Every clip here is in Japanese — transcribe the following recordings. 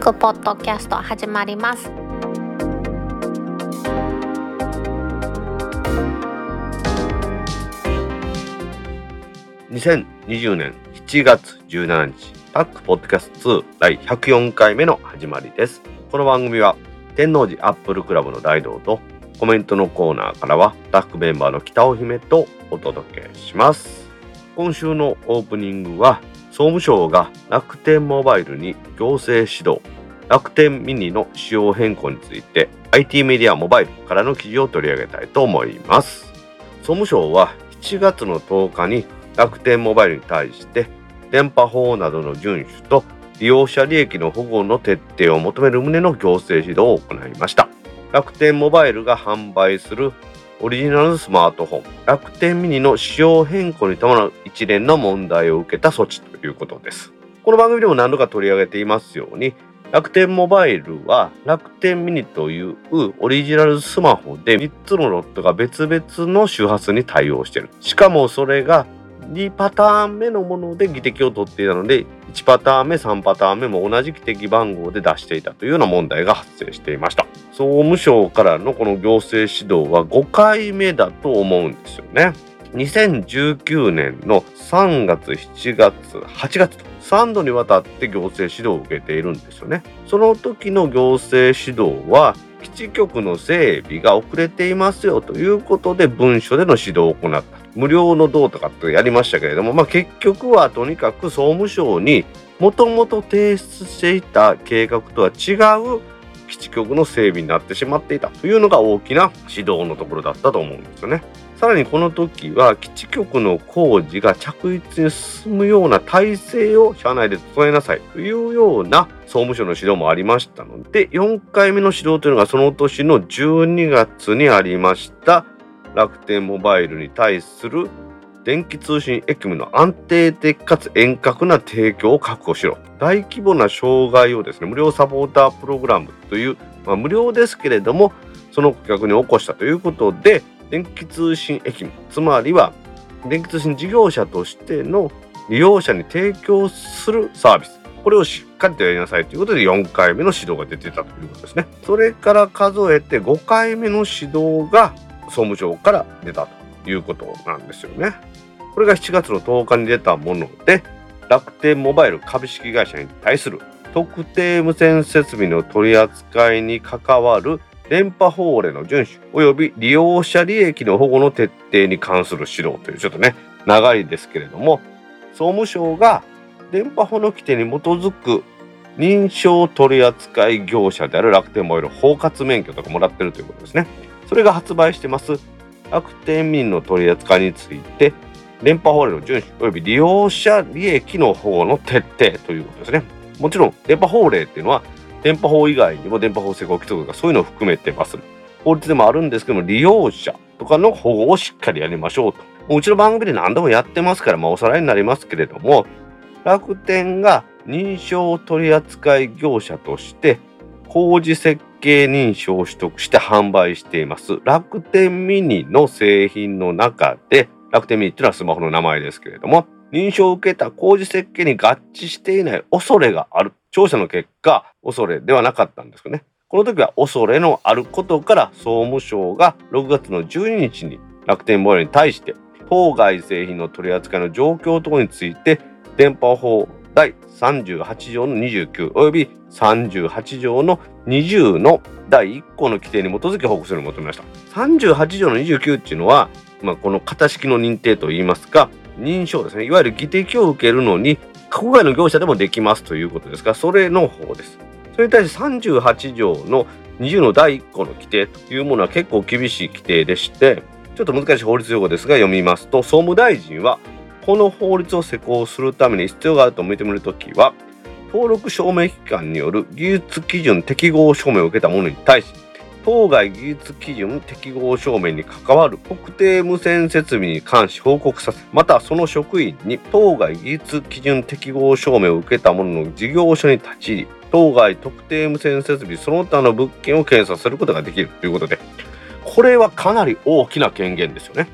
クポッドキャスト始まります。2020年7月17日タックポッドキャスト2第104回目の始まりです。この番組は天王寺アップルクラブの大道とコメントのコーナーからはタックメンバーの北尾姫とお届けします。今週のオープニングは総務省が楽天モバイルに行政指導楽天ミニの仕様変更について IT メディアモバイルからの記事を取り上げたいと思います。総務省は7月の10日に楽天モバイルに対して電波法などの遵守と利用者利益の保護の徹底を求める旨の行政指導を行いました。楽天モバイルが販売するオリジナルスマートフォン楽天ミニの仕様変更に伴う一連の問題を受けた措置ということです。この番組でも何度か取り上げていますように楽天モバイルは楽天ミニというオリジナルスマホで3つのロットが別々の周波数に対応している。しかもそれが2パターン目のもので議的を取っていたので1パターン目3パターン目も同じ議的番号で出していたというような問題が発生していました。総務省からのこの行政指導は5回目だと思うんですよね。2019年の3月7月8月と。3度にわたって行政指導を受けているんですよね。その時の行政指導は基地局の整備が遅れていますよということで文書での指導を行った。無料のどうとかってやりましたけれども、まあ、結局はとにかく総務省にもともと提出していた計画とは違う基地局の整備になってしまっていたというのが大きな指導のところだったと思うんですよね。さらにこの時は基地局の工事が着実に進むような体制を社内で整えなさいというような総務省の指導もありましたので4回目の指導というのがその年の12月にありました。楽天モバイルに対する電気通信駅務の安定的かつ遠隔な提供を確保しろ。大規模な障害をですね無料サポータープログラムという、まあ、無料ですけれどもその顧客に起こしたということで電気通信駅務つまりは電気通信事業者としての利用者に提供するサービスこれをしっかりとやりなさいということで4回目の指導が出てたということですね。それから数えて5回目の指導が総務省から出たということなんですよね。これが7月の10日に出たもので楽天モバイル株式会社に対する特定無線設備の取り扱いに関わる電波法令の遵守及び利用者利益の保護の徹底に関する指導というちょっとね長いですけれども総務省が電波法の規定に基づく認証取扱業者である楽天モバイル包括免許とかもらってるということですね。それが発売してます楽天民の取り扱いについて電波法令の遵守及び利用者利益の保護の徹底ということですね。もちろん電波法令っていうのは電波法以外にも電波法施行規則とかそういうのを含めてます。法律でもあるんですけども利用者とかの保護をしっかりやりましょうと。うちの番組で何度もやってますから、まあ、おさらいになりますけれども楽天が認証取扱業者として工事設計認証を取得して販売しています楽天ミニの製品の中で楽天ミニっていうのはスマホの名前ですけれども認証を受けた工事設計に合致していない恐れがある調査の結果恐れではなかったんですよねこの時は恐れのあることから総務省が6月の12日に楽天モバイルに対して当該製品の取り扱いの状況等について電波法第38条の29及び38条の20の第1項の規定に基づき報告するのを求めました。38条の29っていうのは、まあ、この型式の認定といいますか、認証ですね。いわゆる議的を受けるのに、国外の業者でもできますということですが、それの方です。それに対して38条の20の第1項の規定というものは結構厳しい規定でして、ちょっと難しい法律用語ですが読みますと、総務大臣はこの法律を施行するために必要があると認めるときは、登録証明機関による技術基準適合証明を受けた者に対し、当該技術基準適合証明に関わる特定無線設備に関し報告させ、またその職員に当該技術基準適合証明を受けた者の事業所に立ち入り、当該特定無線設備その他の物件を検査することができるということで、これはかなり大きな権限ですよね。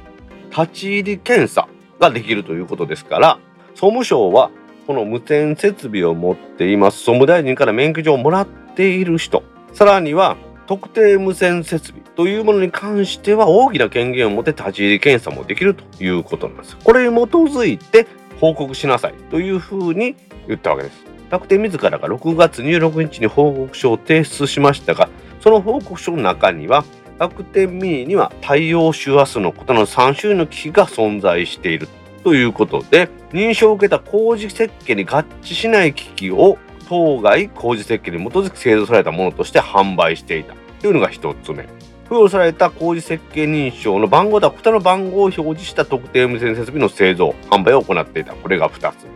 立ち入り検査ができるということですから、総務省はこの無線設備を持っています総務大臣から免許状をもらっている人さらには特定無線設備というものに関しては大きな権限を持って立ち入り検査もできるということなんです。これに基づいて報告しなさいというふうに言ったわけです。楽天自らが6月26日に報告書を提出しましたが、その報告書の中には楽天ミニには対応周波数のことの3種類の機器が存在しているということで、認証を受けた工事設計に合致しない機器を当該工事設計に基づき製造されたものとして販売していたというのが1つ目。付与された工事設計認証の番号とは他の番号を表示した特定無線設備の製造、販売を行っていた。これが2つ目。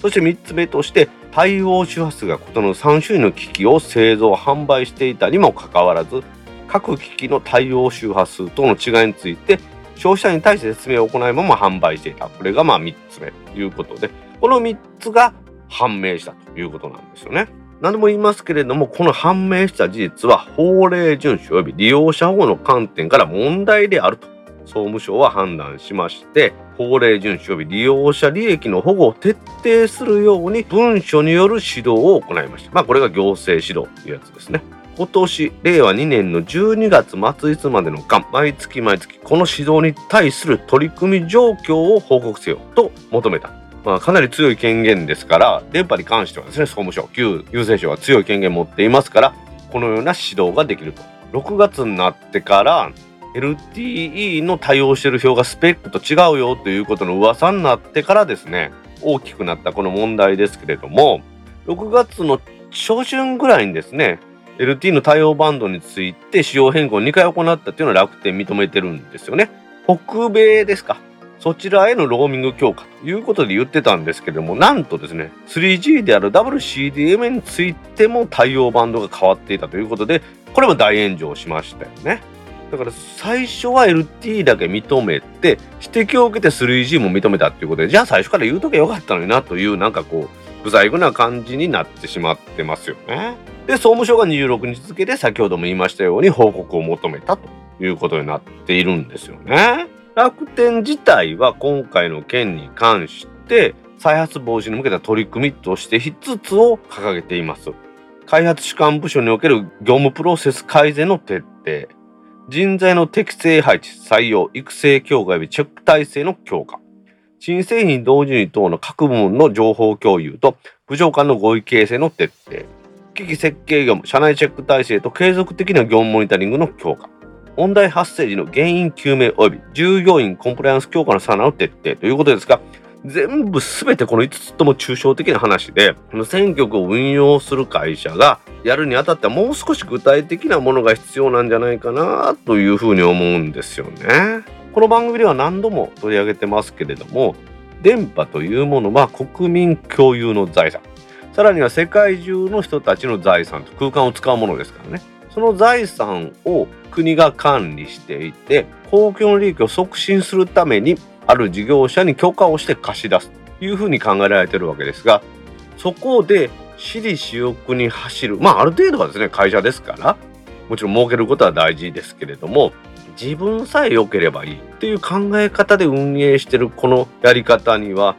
そして3つ目として、対応周波数が異なる3種類の機器を製造、販売していたにもかかわらず、各機器の対応周波数との違いについて、消費者に対して説明を行いまま販売していた。これがまあ3つ目ということで、この3つが判明したということなんですよね。何度も言いますけれども、この判明した事実は法令遵守及び利用者保護の観点から問題であると総務省は判断しまして、法令遵守及び利用者利益の保護を徹底するように文書による指導を行いました。まあこれが行政指導というやつですね。今年、令和2年の12月末日までの間、毎月毎月、この指導に対する取り組み状況を報告せよと求めた。まあ、かなり強い権限ですから、電波に関してはですね、総務省、旧郵政省は強い権限を持っていますから、このような指導ができると。6月になってから、LTE の対応している表がスペックと違うよということの噂になってからですね、大きくなったこの問題ですけれども、6月の初旬ぐらいにですね、LTE の対応バンドについて仕様変更を2回行ったっていうのは楽天認めてるんですよね。北米ですか。そちらへのローミング強化ということで言ってたんですけども、なんとですね、3G である WCDM についても対応バンドが変わっていたということで、これも大炎上しましたよね。だから最初は LT だけ認めて、指摘を受けて 3G も認めたっていうことで、じゃあ最初から言うときゃよかったのになという、なんかこう、不細工な感じになってしまってますよね。で、総務省が26日付で先ほども言いましたように報告を求めたということになっているんですよね。楽天自体は今回の件に関して再発防止に向けた取り組みとして5つを掲げています。開発主管部署における業務プロセス改善の徹底。人材の適正配置、採用、育成強化及びチェック体制の強化。新製品同時に等の各部門の情報共有と部長間の合意形成の徹底。機器設計業務、社内チェック体制と継続的な業務モニタリングの強化。問題発生時の原因究明及び従業員コンプライアンス強化のさらなる徹底ということですが、全部すべてこの5つとも抽象的な話で、この選挙区を運用する会社がやるにあたってはもう少し具体的なものが必要なんじゃないかなというふうに思うんですよね。この番組では何度も取り上げてますけれども、電波というものは国民共有の財産。さらには世界中の人たちの財産と空間を使うものですからね。その財産を国が管理していて、公共の利益を促進するためにある事業者に許可をして貸し出すというふうに考えられてるわけですがそこで私利私欲に走るまあある程度はですね会社ですからもちろん儲けることは大事ですけれども自分さえ良ければいいっていう考え方で運営してるこのやり方には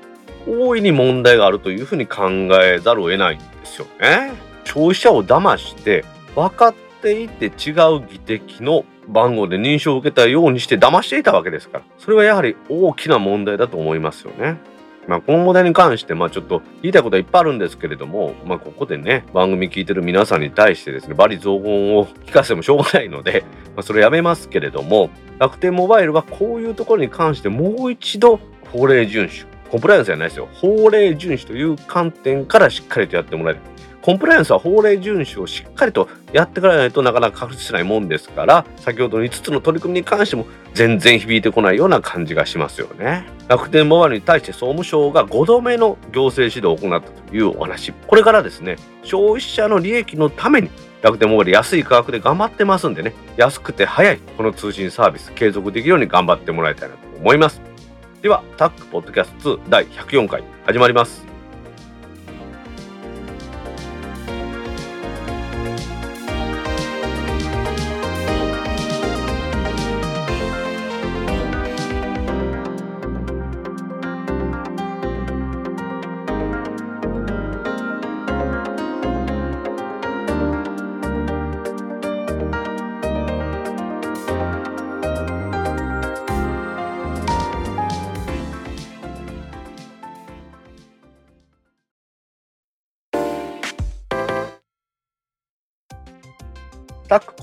大いに問題があるというふうに考えざるを得ないんですよね。消費者を騙して分かっていて違う議的の番号で認証を受けたようにして騙していたわけですから、それはやはり大きな問題だと思いますよね。まあ、この問題に関して、まあ、ちょっと言いたいことはいっぱいあるんですけれども、まあ、ここでね、番組聞いてる皆さんに対してですね、罵詈雑言を聞かせてもしょうがないので、まあ、それやめますけれども、楽天モバイルはこういうところに関してもう一度法令遵守、コンプライアンスじゃないですよ、法令遵守という観点からしっかりとやってもらえる。コンプライアンスは法令遵守をしっかりとやってからないとなかなか確立しないもんですから先ほどの5つの取り組みに関しても全然響いてこないような感じがしますよね。楽天モバイルに対して総務省が5度目の行政指導を行ったというお話。これからですね消費者の利益のために楽天モバイル安い価格で頑張ってますんでね安くて早いこの通信サービス継続できるように頑張ってもらいたいなと思います。ではタックポッドキャスト2第104回始まります。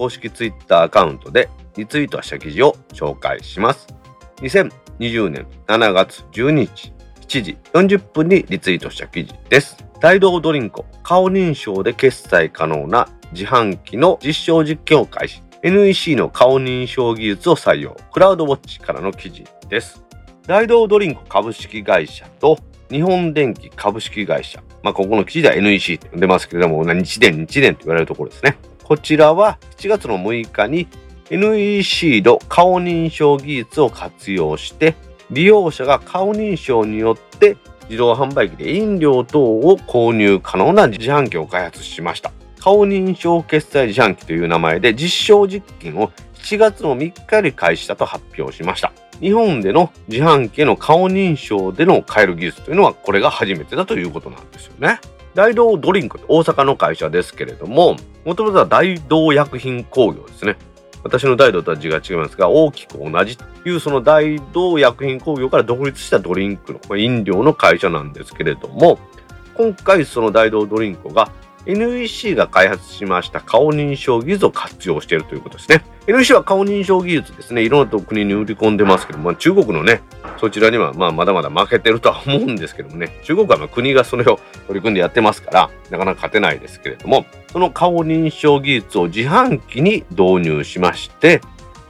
公式ツイッターアカウントでリツイートした記事を紹介します。2020年7月12日7時40分にリツイートした記事です。大道ドリンク顔認証で決済可能な自販機の実証実験を開始。NEC の顔認証技術を採用。クラウドウォッチからの記事です。大道ドリンク株式会社と日本電機株式会社。まあ、ここの記事では NEC って呼んでますけれども、日電、日電と言われるところですね。こちらは7月の6日に NEC の顔認証技術を活用して、利用者が顔認証によって自動販売機で飲料等を購入可能な自販機を開発しました。顔認証決済自販機という名前で実証実験を7月の3日より開始したと発表しました。日本での自販機への顔認証での買える技術というのはこれが初めてだということなんですよね。大道ドリンク大阪の会社ですけれども、もともとは大道薬品工業ですね。私の大道とは字が違いますが、大きく同じというその大道薬品工業から独立したドリンクの飲料の会社なんですけれども、今回その大道ドリンクが NEC が開発しました顔認証技術を活用しているということですね。NEC は顔認証技術ですね、いろんな国に売り込んでますけども、中国のね、そちらにはまあまだまだ負けてるとは思うんですけどもね、中国はま国がそれを取り組んでやってますから、なかなか勝てないですけれども、その顔認証技術を自販機に導入しまして、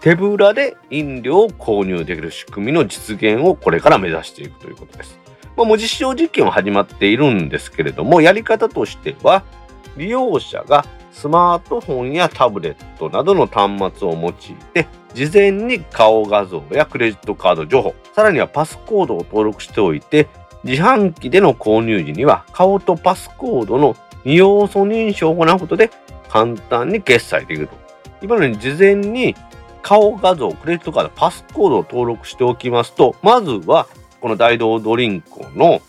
手ぶらで飲料を購入できる仕組みの実現をこれから目指していくということです。まあ、もう実証実験は始まっているんですけれども、やり方としては、利用者がスマートフォンやタブレットなどの端末を用いて、事前に顔画像やクレジットカード情報、さらにはパスコードを登録しておいて、自販機での購入時には顔とパスコードの2要素認証を行うことで簡単に決済できると。今のように事前に顔画像、クレジットカード、パスコードを登録しておきますと、まずはこの大道ドリンクの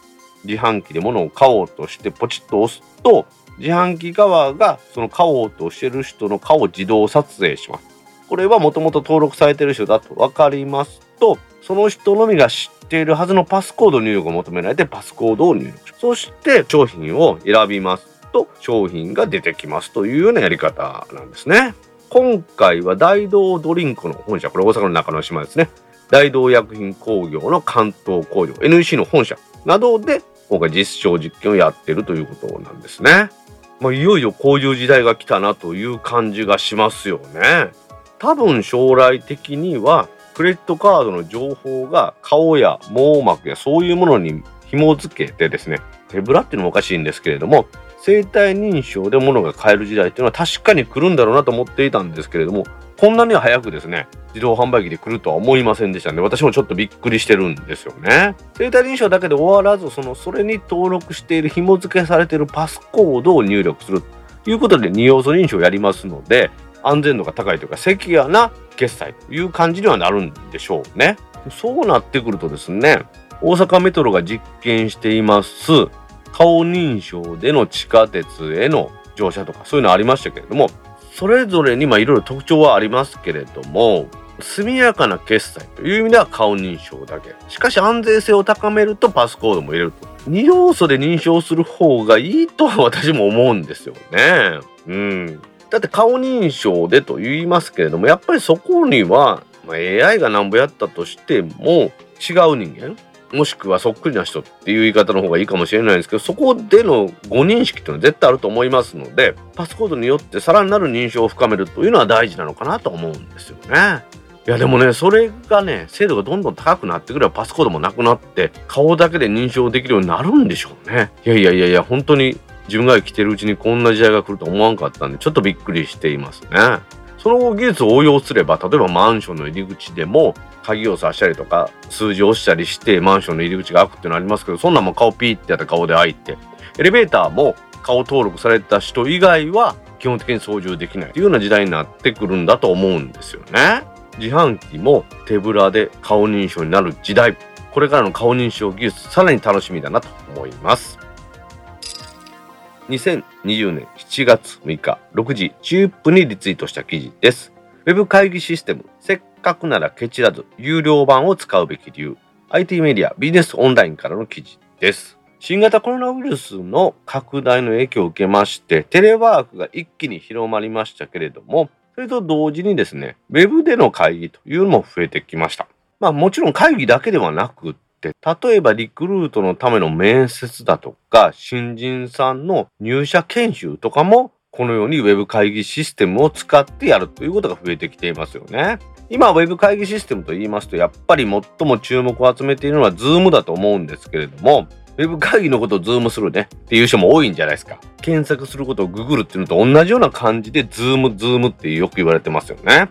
自販機で物を買おうとしてポチッと押すと、自販機側がその買おうとしてる人の顔を自動撮影します。これはもともと登録されてる人だと分かりますと、その人のみが知っているはずのパスコード入力を求められてパスコードを入力しそして商品を選びますと商品が出てきますというようなやり方なんですね。今回は大道ドリンクの本社、これ大阪の中之島ですね。大道薬品工業の関東工場、NEC の本社などで今回実証実験をやってるということなんですね。まあ、いよいよこういう時代が来たなという感じがしますよね。多分将来的にはクレジットカードの情報が顔や網膜やそういうものに紐付けてですね、手ぶらっていうのもおかしいんですけれども、生体認証で物が買える時代っていうのは確かに来るんだろうなと思っていたんですけれども、こんなに早くですね、自動販売機で来るとは思いませんでしたので、私もちょっとびっくりしてるんですよね。生体認証だけで終わらず、その、それに登録している、紐付けされているパスコードを入力するということで、二要素認証をやりますので、安全度が高いというか、セキュアな決済という感じにはなるんでしょうね。そうなってくるとですね、大阪メトロが実験しています、顔認証での地下鉄への乗車とか、そういうのありましたけれども、それぞれにいろいろ特徴はありますけれども、速やかな決済という意味では顔認証だけ。しかし安全性を高めるとパスコードも入れると。2要素で認証する方がいいとは私も思うんですよね。うん。だって顔認証でと言いますけれども、やっぱりそこには、ま、AI がなんぼやったとしても違う人間もしくはそっくりな人っていう言い方の方がいいかもしれないんですけど、そこでの誤認識っていうのは絶対あると思いますので、パスコードによってさらなる認証を深めるというのは大事なのかなと思うんですよね。いやでもね、それがね、精度がどんどん高くなってくればパスコードもなくなって、顔だけで認証できるようになるんでしょうね。いやいやいやいや、本当に自分が生きてるうちにこんな時代が来ると思わんかったんで、ちょっとびっくりしていますね。その技術を応用すれば、例えばマンションの入り口でも、鍵を刺したりとか、数字を押したりして、マンションの入り口が開くっていうのありますけど、そんなんも顔ピーってやった顔で開いて、エレベーターも顔登録された人以外は、基本的に操縦できないというような時代になってくるんだと思うんですよね。自販機も手ぶらで顔認証になる時代。これからの顔認証技術、さらに楽しみだなと思います。2020年7月6日6時10分にリツイートした記事です。ウェブ会議システム、せっかくならケチらず、有料版を使うべき理由、IT メディア、ビジネスオンラインからの記事です。新型コロナウイルスの拡大の影響を受けまして、テレワークが一気に広まりましたけれども、それと同時にですね、ウェブでの会議というのも増えてきました。まあもちろん会議だけではなく、例えばリクルートのための面接だとか、新人さんの入社研修とかも、このようにウェブ会議システムを使ってやるということが増えてきていますよね。今、ウェブ会議システムと言いますと、やっぱり最も注目を集めているのは Zoom だと思うんですけれども、ウェブ会議のことを Zoom するねっていう人も多いんじゃないですか。検索することをググるっていうのと同じような感じで Zoom、Zoom ってよく言われてますよね。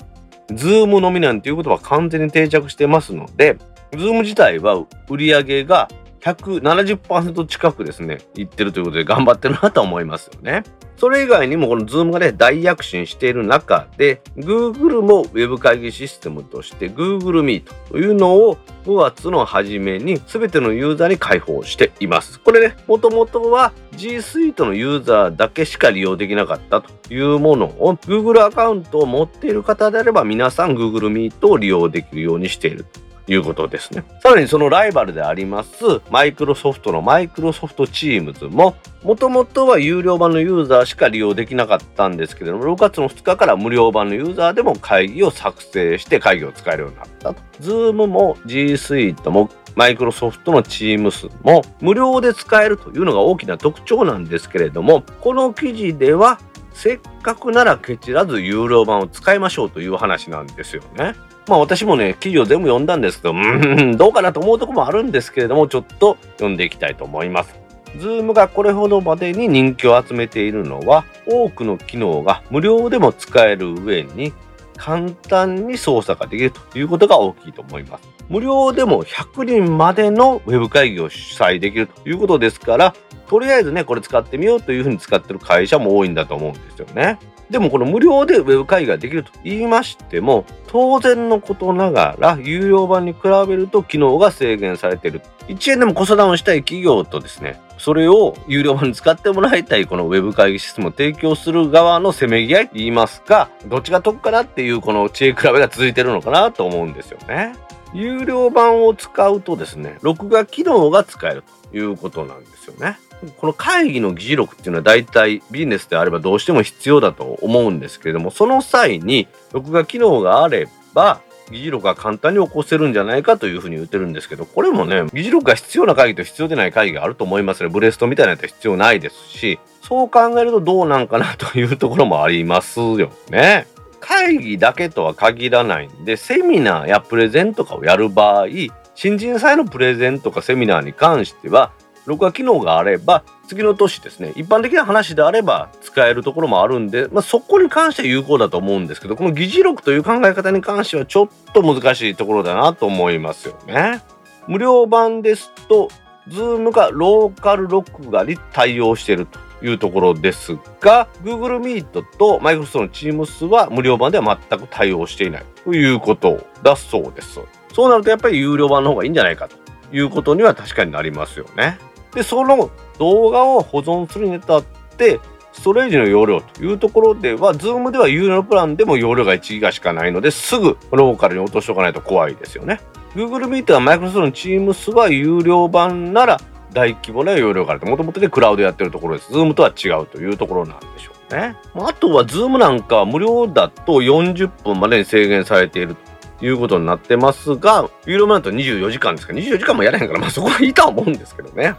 Zoom のみなんていうことは完全に定着してますので、Zoom 自体は売り上げが170%近くですね、いってるということで頑張ってるなと思いますよね。それ以外にもこの Zoom がね、大躍進している中で、Google も Web 会議システムとして Google Meet というのを5月の初めに全てのユーザーに開放しています。これね、もともとは G Suite のユーザーだけしか利用できなかったというものを Google アカウントを持っている方であれば皆さん Google Meet を利用できるようにしているいうことですね。さらにそのライバルであります、マイクロソフトのマイクロソフトチームズも、もともとは有料版のユーザーしか利用できなかったんですけれども、6月の2日から無料版のユーザーでも会議を作成して会議を使えるようになったと。Zoom も G Suite もマイクロソフトの Teams も無料で使えるというのが大きな特徴なんですけれども、この記事ではせっかくならケチらず有料版を使いましょうという話なんですよね。まあ私もね、記事を全部読んだんですけど、うん、どうかなと思うとこもあるんですけれども、ちょっと読んでいきたいと思います。ズームがこれほどまでに人気を集めているのは、多くの機能が無料でも使える上に、簡単に操作ができるということが大きいと思います。無料でも100人までのウェブ会議を主催できるということですから、とりあえずね、これ使ってみようというふうに使ってる会社も多いんだと思うんですよね。でもこの無料でウェブ会議ができると言いましても、当然のことながら、有料版に比べると機能が制限されている。1円でもコストダウンしたい企業とですね、それを有料版に使ってもらいたいこのウェブ会議システムを提供する側のせめぎ合いと言いますか、どっちが得かなっていうこの知恵比べが続いてるのかなと思うんですよね。有料版を使うとですね、録画機能が使えるということなんですよね。この会議の議事録っていうのは大体ビジネスであればどうしても必要だと思うんですけれども、その際に録画機能があれば、議事録が簡単に起こせるんじゃないかというふうに言ってるんですけど、これもね、議事録が必要な会議と必要でない会議があると思いますね。ブレストみたいなやつは必要ないですし、そう考えるとどうなんかなというところもありますよね。会議だけとは限らないんで、セミナーやプレゼンとかをやる場合、新人祭のプレゼンとかセミナーに関しては、録画機能があれば次の年ですね一般的な話であれば使えるところもあるんで、まあ、そこに関しては有効だと思うんですけどこの議事録という考え方に関してはちょっと難しいところだなと思いますよね。無料版ですと Zoom がローカル録画に対応しているというところですが Google Meet と Microsoft の Teams は無料版では全く対応していないということだそうです。そうなるとやっぱり有料版の方がいいんじゃないかということには確かになりますよね。で、その動画を保存するにあたって、ストレージの容量というところでは、Zoom では有料プランでも容量が1ギガしかないので、すぐローカルに落としておかないと怖いですよね。Google Meet は Microsoft の Teams は有料版なら大規模な容量があると。もともとでクラウドやってるところです。Zoom とは違うというところなんでしょうね。あとは Zoom なんかは無料だと40分までに制限されているということになってますが、有料版だと24時間ですか24時間もやれへんから、まあそこはいいとは思うんですけどね。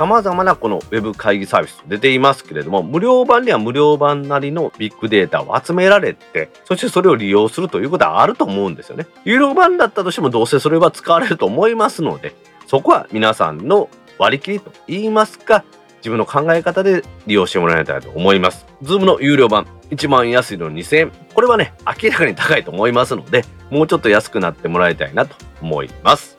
様々なこの Web 会議サービス出ていますけれども、無料版には無料版なりのビッグデータを集められて、そしてそれを利用するということはあると思うんですよね。有料版だったとしてもどうせそれは使われると思いますので、そこは皆さんの割り切りと言いますか、自分の考え方で利用してもらいたいと思います。Zoom の有料版、一番安いの2000円。これはね、明らかに高いと思いますので、もうちょっと安くなってもらいたいなと思います。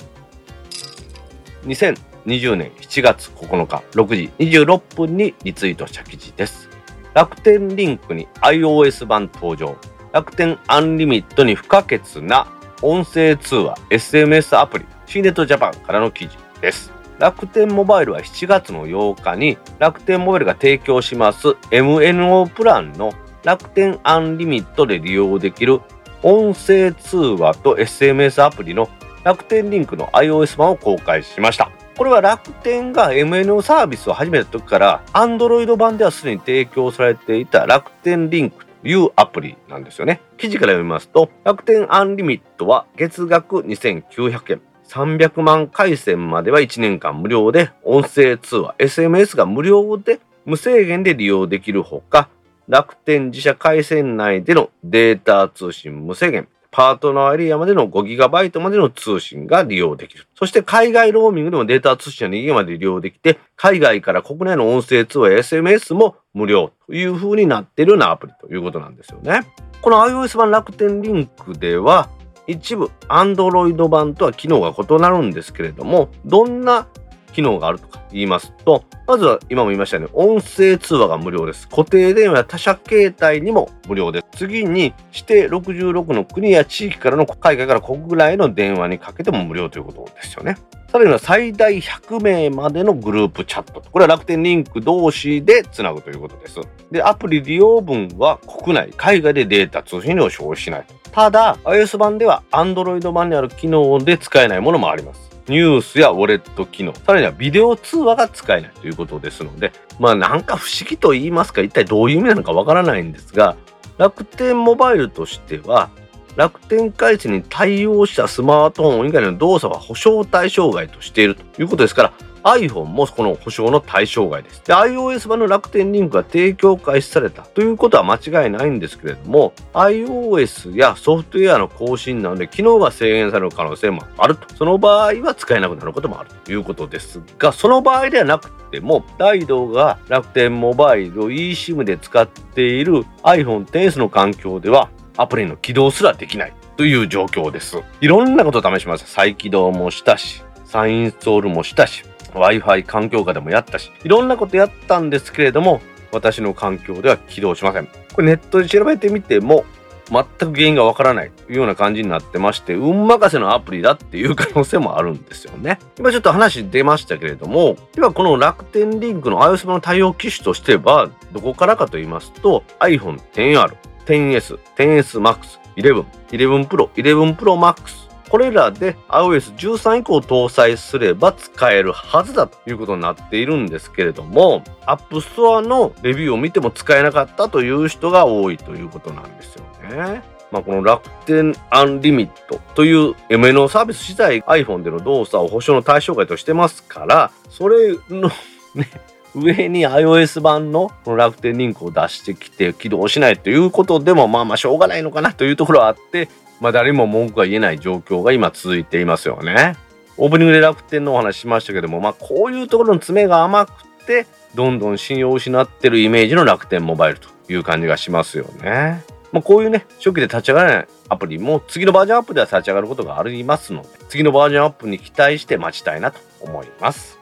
2000 20年7月9日6時26分にリツイートした記事です。楽天リンクに iOS 版登場。楽天アンリミットに不可欠な音声通話 SMS アプリ C ネットジャパンからの記事です。楽天モバイルは7月の8日に楽天モバイルが提供します MNO プランの楽天アンリミットで利用できる音声通話と SMS アプリの楽天リンクの iOS 版を公開しました。これは楽天が MNO サービスを始めた時から Android 版ではすでに提供されていた楽天リンクというアプリなんですよね。記事から読みますと、楽天アンリミットは月額2900円。300万回線までは1年間無料で、音声通話、SMS が無料で無制限で利用できるほか、楽天自社回線内でのデータ通信無制限、パートナーエリアまでの 5GB までの通信が利用できる。そして海外ローミングでもデータ通信は 2GB まで利用できて、海外から国内の音声通話や SMS も無料という風になっているようなアプリということなんですよね。この iOS 版楽天リンクでは、一部 Android 版とは機能が異なるんですけれども、どんな機能があるとか言いますと、まずは今も言いましたように、音声通話が無料です。固定電話や他社携帯にも無料です。次に、指定66の国や地域からの海外から国外の電話にかけても無料ということですよね。さらには最大100名までのグループチャット。これは楽天リンク同士でつなぐということです。で、アプリ利用分は国内、海外でデータ通信料を消費しない。ただ、iOS 版では Android 版にある機能で使えないものもあります。ニュースやウォレット機能、さらにはビデオ通話が使えないということですので、まあなんか不思議と言いますか、一体どういう意味なのかわからないんですが、楽天モバイルとしては、楽天回線に対応したスマートフォン以外の動作は保証対象外としているということですから、iPhone もこの保証の対象外です。で、iOS 版の楽天リンクが提供開始されたということは間違いないんですけれども、iOS やソフトウェアの更新なので、機能が制限される可能性もあると。その場合は使えなくなることもあるということですが、その場合ではなくても、ダイドが楽天モバイルを eSIM で使っている iPhone XS の環境では、アプリの起動すらできないという状況です。いろんなことを試します。再起動もしたし、再インストールもしたし、Wi-Fi 環境下でもやったし、いろんなことやったんですけれども、私の環境では起動しません。これネットで調べてみても、全く原因がわからないというような感じになってまして、運任せのアプリだっていう可能性もあるんですよね。今ちょっと話出ましたけれども、ではこの楽天リンクの iOS 版の対応機種としては、どこからかと言いますと、iPhone XR、10S、10S Max、11、11 Pro、11 Pro Max、これらで iOS13 以降搭載すれば使えるはずだということになっているんですけれども、App Store のレビューを見ても使えなかったという人が多いということなんですよね。まあ、この楽天アンリミットという MNO サービス自体 iPhone での動作を保証の対象外としてますから、それのね、上に iOS 版のこの楽天リンクを出してきて起動しないということでもまあまあしょうがないのかなというところはあってまあ誰も文句が言えない状況が今続いていますよね。オープニングで楽天のお話しましたけども、まあこういうところの爪が甘くて、どんどん信用を失ってるイメージの楽天モバイルという感じがしますよね。まあこういうね、初期で立ち上がらないアプリも次のバージョンアップでは立ち上がることがありますので、次のバージョンアップに期待して待ちたいなと思います。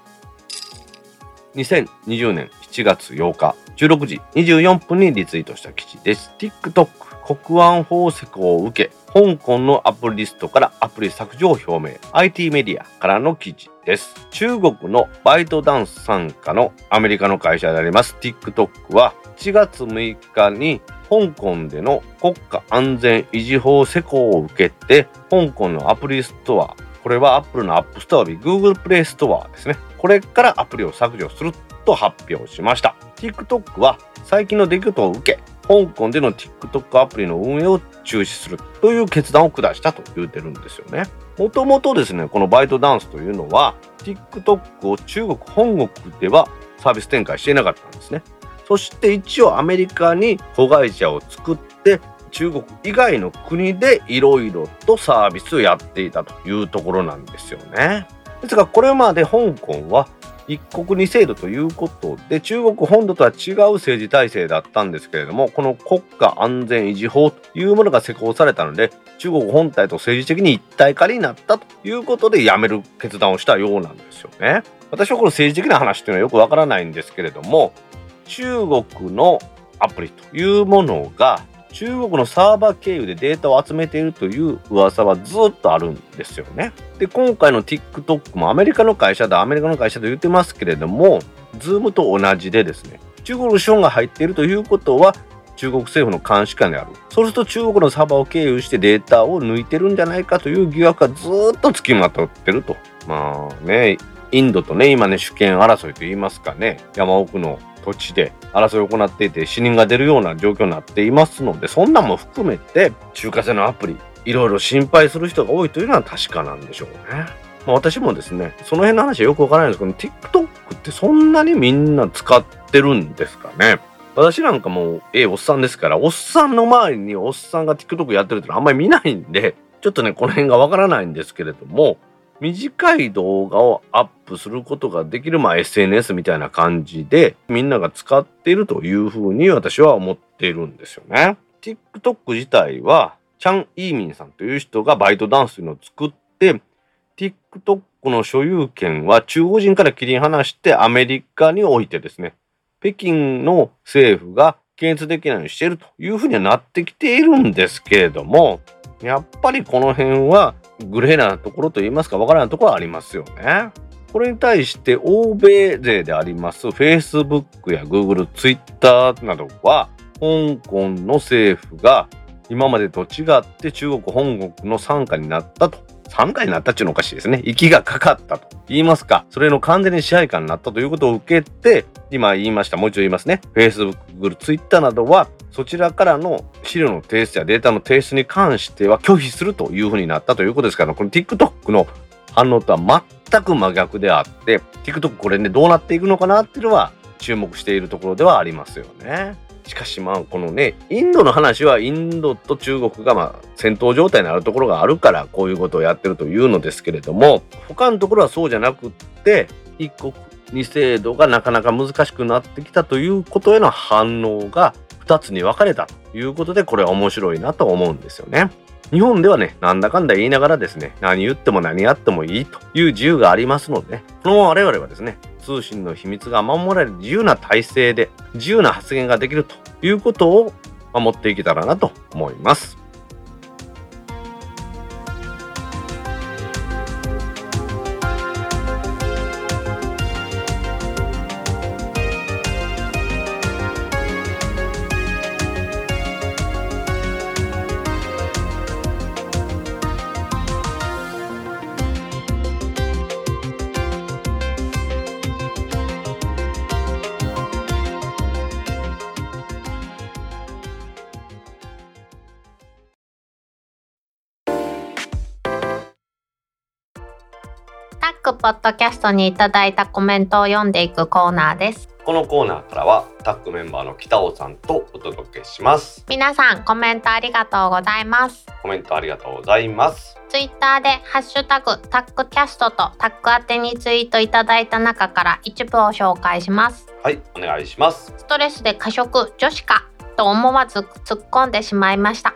2020年7月8日16時24分にリツイートした記事です。TikTok 国安法則を受け、香港のアプリリストからアプリ削除を表明。IT メディアからの記事です。中国のバイトダンス参加のアメリカの会社であります TikTok は1月6日に香港での国家安全維持法施行を受けて、香港のアプリストア、これは Apple の App Store 及 Google Play Store ですね。これからアプリを削除すると発表しました。TikTok は最近の出来事を受け、香港での TikTok アプリの運営を中止するという決断を下したと言ってるんですよね。もともとですね、このバイトダンスというのは TikTok を中国本国ではサービス展開していなかったんですね。そして一応アメリカに子会社を作って中国以外の国でいろいろとサービスをやっていたというところなんですよね。ですがこれまで香港は一国二制度ということで中国本土とは違う政治体制だったんですけれどもこの国家安全維持法というものが施行されたので中国本体と政治的に一体化になったということでやめる決断をしたようなんですよね。私はこの政治的な話というのはよくわからないんですけれども中国のアプリというものが中国のサーバー経由でデータを集めているという噂はずっとあるんですよね。で、今回の TikTok もアメリカの会社だ、アメリカの会社と言ってますけれども、Zoom と同じでですね、中国の資本が入っているということは、中国政府の監視下にある。そうすると中国のサーバーを経由してデータを抜いてるんじゃないかという疑惑がずっと付きまとってると。まあね、インドとね、今ね、主権争いと言いますかね、山奥の土地で争いを行っていて死人が出るような状況になっていますのでそんなんも含めて中華製のアプリいろいろ心配する人が多いというのは確かなんでしょうね。まあ、私もですねその辺の話はよくわからないんですけど TikTok ってそんなにみんな使ってるんですかね私なんかもうええおっさんですからおっさんの周りにおっさんが TikTok やってるってのはあんまり見ないんでちょっとねこの辺がわからないんですけれども短い動画をアップすることができる、まあ、SNS みたいな感じでみんなが使っているというふうに私は思っているんですよね。TikTok 自体はチャン・イーミンさんという人がバイトダンスというのを作って TikTok の所有権は中国人から切り離してアメリカにおいてですね北京の政府が検閲できないようにしているというふうにはなってきているんですけれどもやっぱりこの辺はグレーなところといいますかわからないところはありますよね。これに対して欧米勢であります Facebook や Google、Twitter などは香港の政府が今までと違って中国本国の傘下になったと傘下になったっていうのおかしいですね。息がかかったと言いますか、それの完全に支配下になったということを受けて、今言いました、もう一度言いますね。Facebook、Google、Twitter などはそちらからの資料の提出やデータの提出に関しては拒否するというふうになったということですから、この TikTok の反応とは全く真逆であって、TikTok これね、どうなっていくのかなっていうのは注目しているところではありますよね。しかしまあこのねインドの話はインドと中国がまあ戦闘状態にあるところがあるからこういうことをやってるというのですけれども他のところはそうじゃなくって一国二制度がなかなか難しくなってきたということへの反応が2つに分かれたということでこれは面白いなと思うんですよね。日本ではね、なんだかんだ言いながらですね、何言っても何やってもいいという自由がありますので、ね、この我々はですね、通信の秘密が守られる自由な体制で、自由な発言ができるということを守っていけたらなと思います。ポッドキャストにいただいたコメントを読んでいくコーナーです。このコーナーからはタッグメンバーの北尾さんとお届けします。皆さんコメントありがとうございます。コメントありがとうございます。ツイッターでハッシュタグタックキャストとタック宛てにツイートいただいた中から一部を紹介します。はいお願いします。ストレスで過食女子かと思わず突っ込んでしまいました。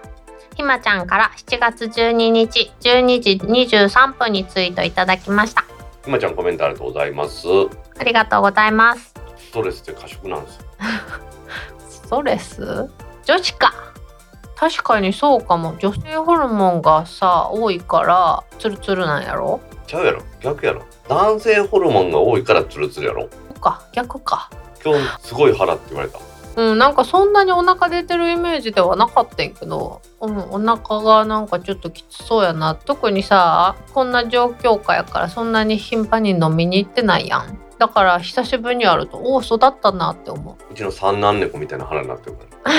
ひまちゃんから7月12日12時23分にツイートいただきましたひまちゃんコメントありがとうございます。ありがとうございます。ストレスで過食なんです。ストレス？女子か。確かにそうかも。女性ホルモンがさ多いからツルツルなんやろ？ちゃうやろ。逆やろ。男性ホルモンが多いからツルツルやろ。そっか。逆か。今日すごい腹って言われたうんなんかそんなにお腹出てるイメージではなかったんやけど、うん、お腹がなんかちょっときつそうやな。特にさこんな状況下やからそんなに頻繁に飲みに行ってないやん。だから久しぶりに会うとおお育ったなって思う。うちの三男猫みたいな腹になってるから。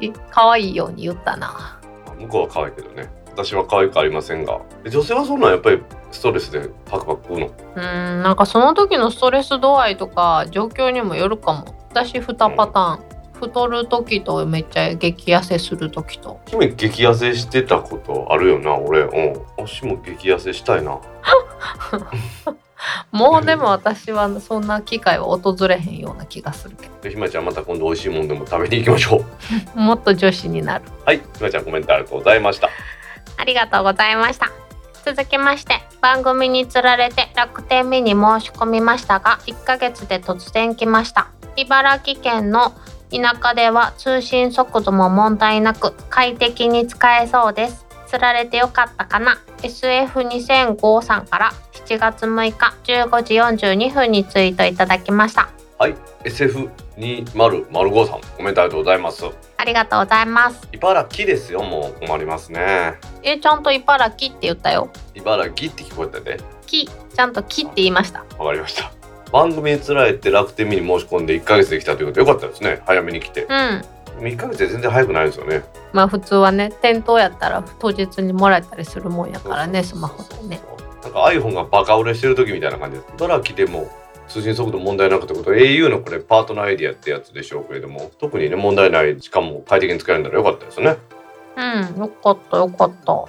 い可愛いように言ったな。向こうは可愛いけどね。私は可愛くありませんが。女性はそんなんやっぱりストレスでパクパク食うの？うんなんかその時のストレス度合いとか状況にもよるかも私2パターン、太る時とめっちゃ激痩せする時と。君激痩せしてたことあるよな。俺うん。私も激痩せしたいな。もうでも私はそんな機会は訪れへんような気がするけ でひまちゃんまた今度美味しいもんでも食べに行きましょう。ど もっと女子になる。はい。ひまちゃんコメントありがとうございました。ありがとうございました。続きまして番組につられて楽天ミに申し込みましたが1ヶ月で突然来ました。茨城県の田舎では通信速度も問題なく快適に使えそうです。つられてよかったかな？SF2005 さんから7月6日15時42分にツイートいただきました。はい SF2005 さんコメントありがとうございます。ありがとうございます。茨城ですよもう困りますね。えちゃんと茨城って言ったよ。茨城って聞こえたで。木ちゃんと木って言いました。わかりました。番組につられて楽天ミニ申し込んで1ヶ月できたということでよかったですね。早めに来て。うん。1ヶ月で全然早くないですよね。まあ普通はね店頭やったら当日にもらえたりするもんやからねスマホでね。なんか iPhone がバカ売れしてる時みたいな感じです茨城でも通信速度問題なくってことは au のこれパートナーエリアってやつでしょうけれども特にね問題ないしかも快適に使えるならよかったですね。うんよかったよかった。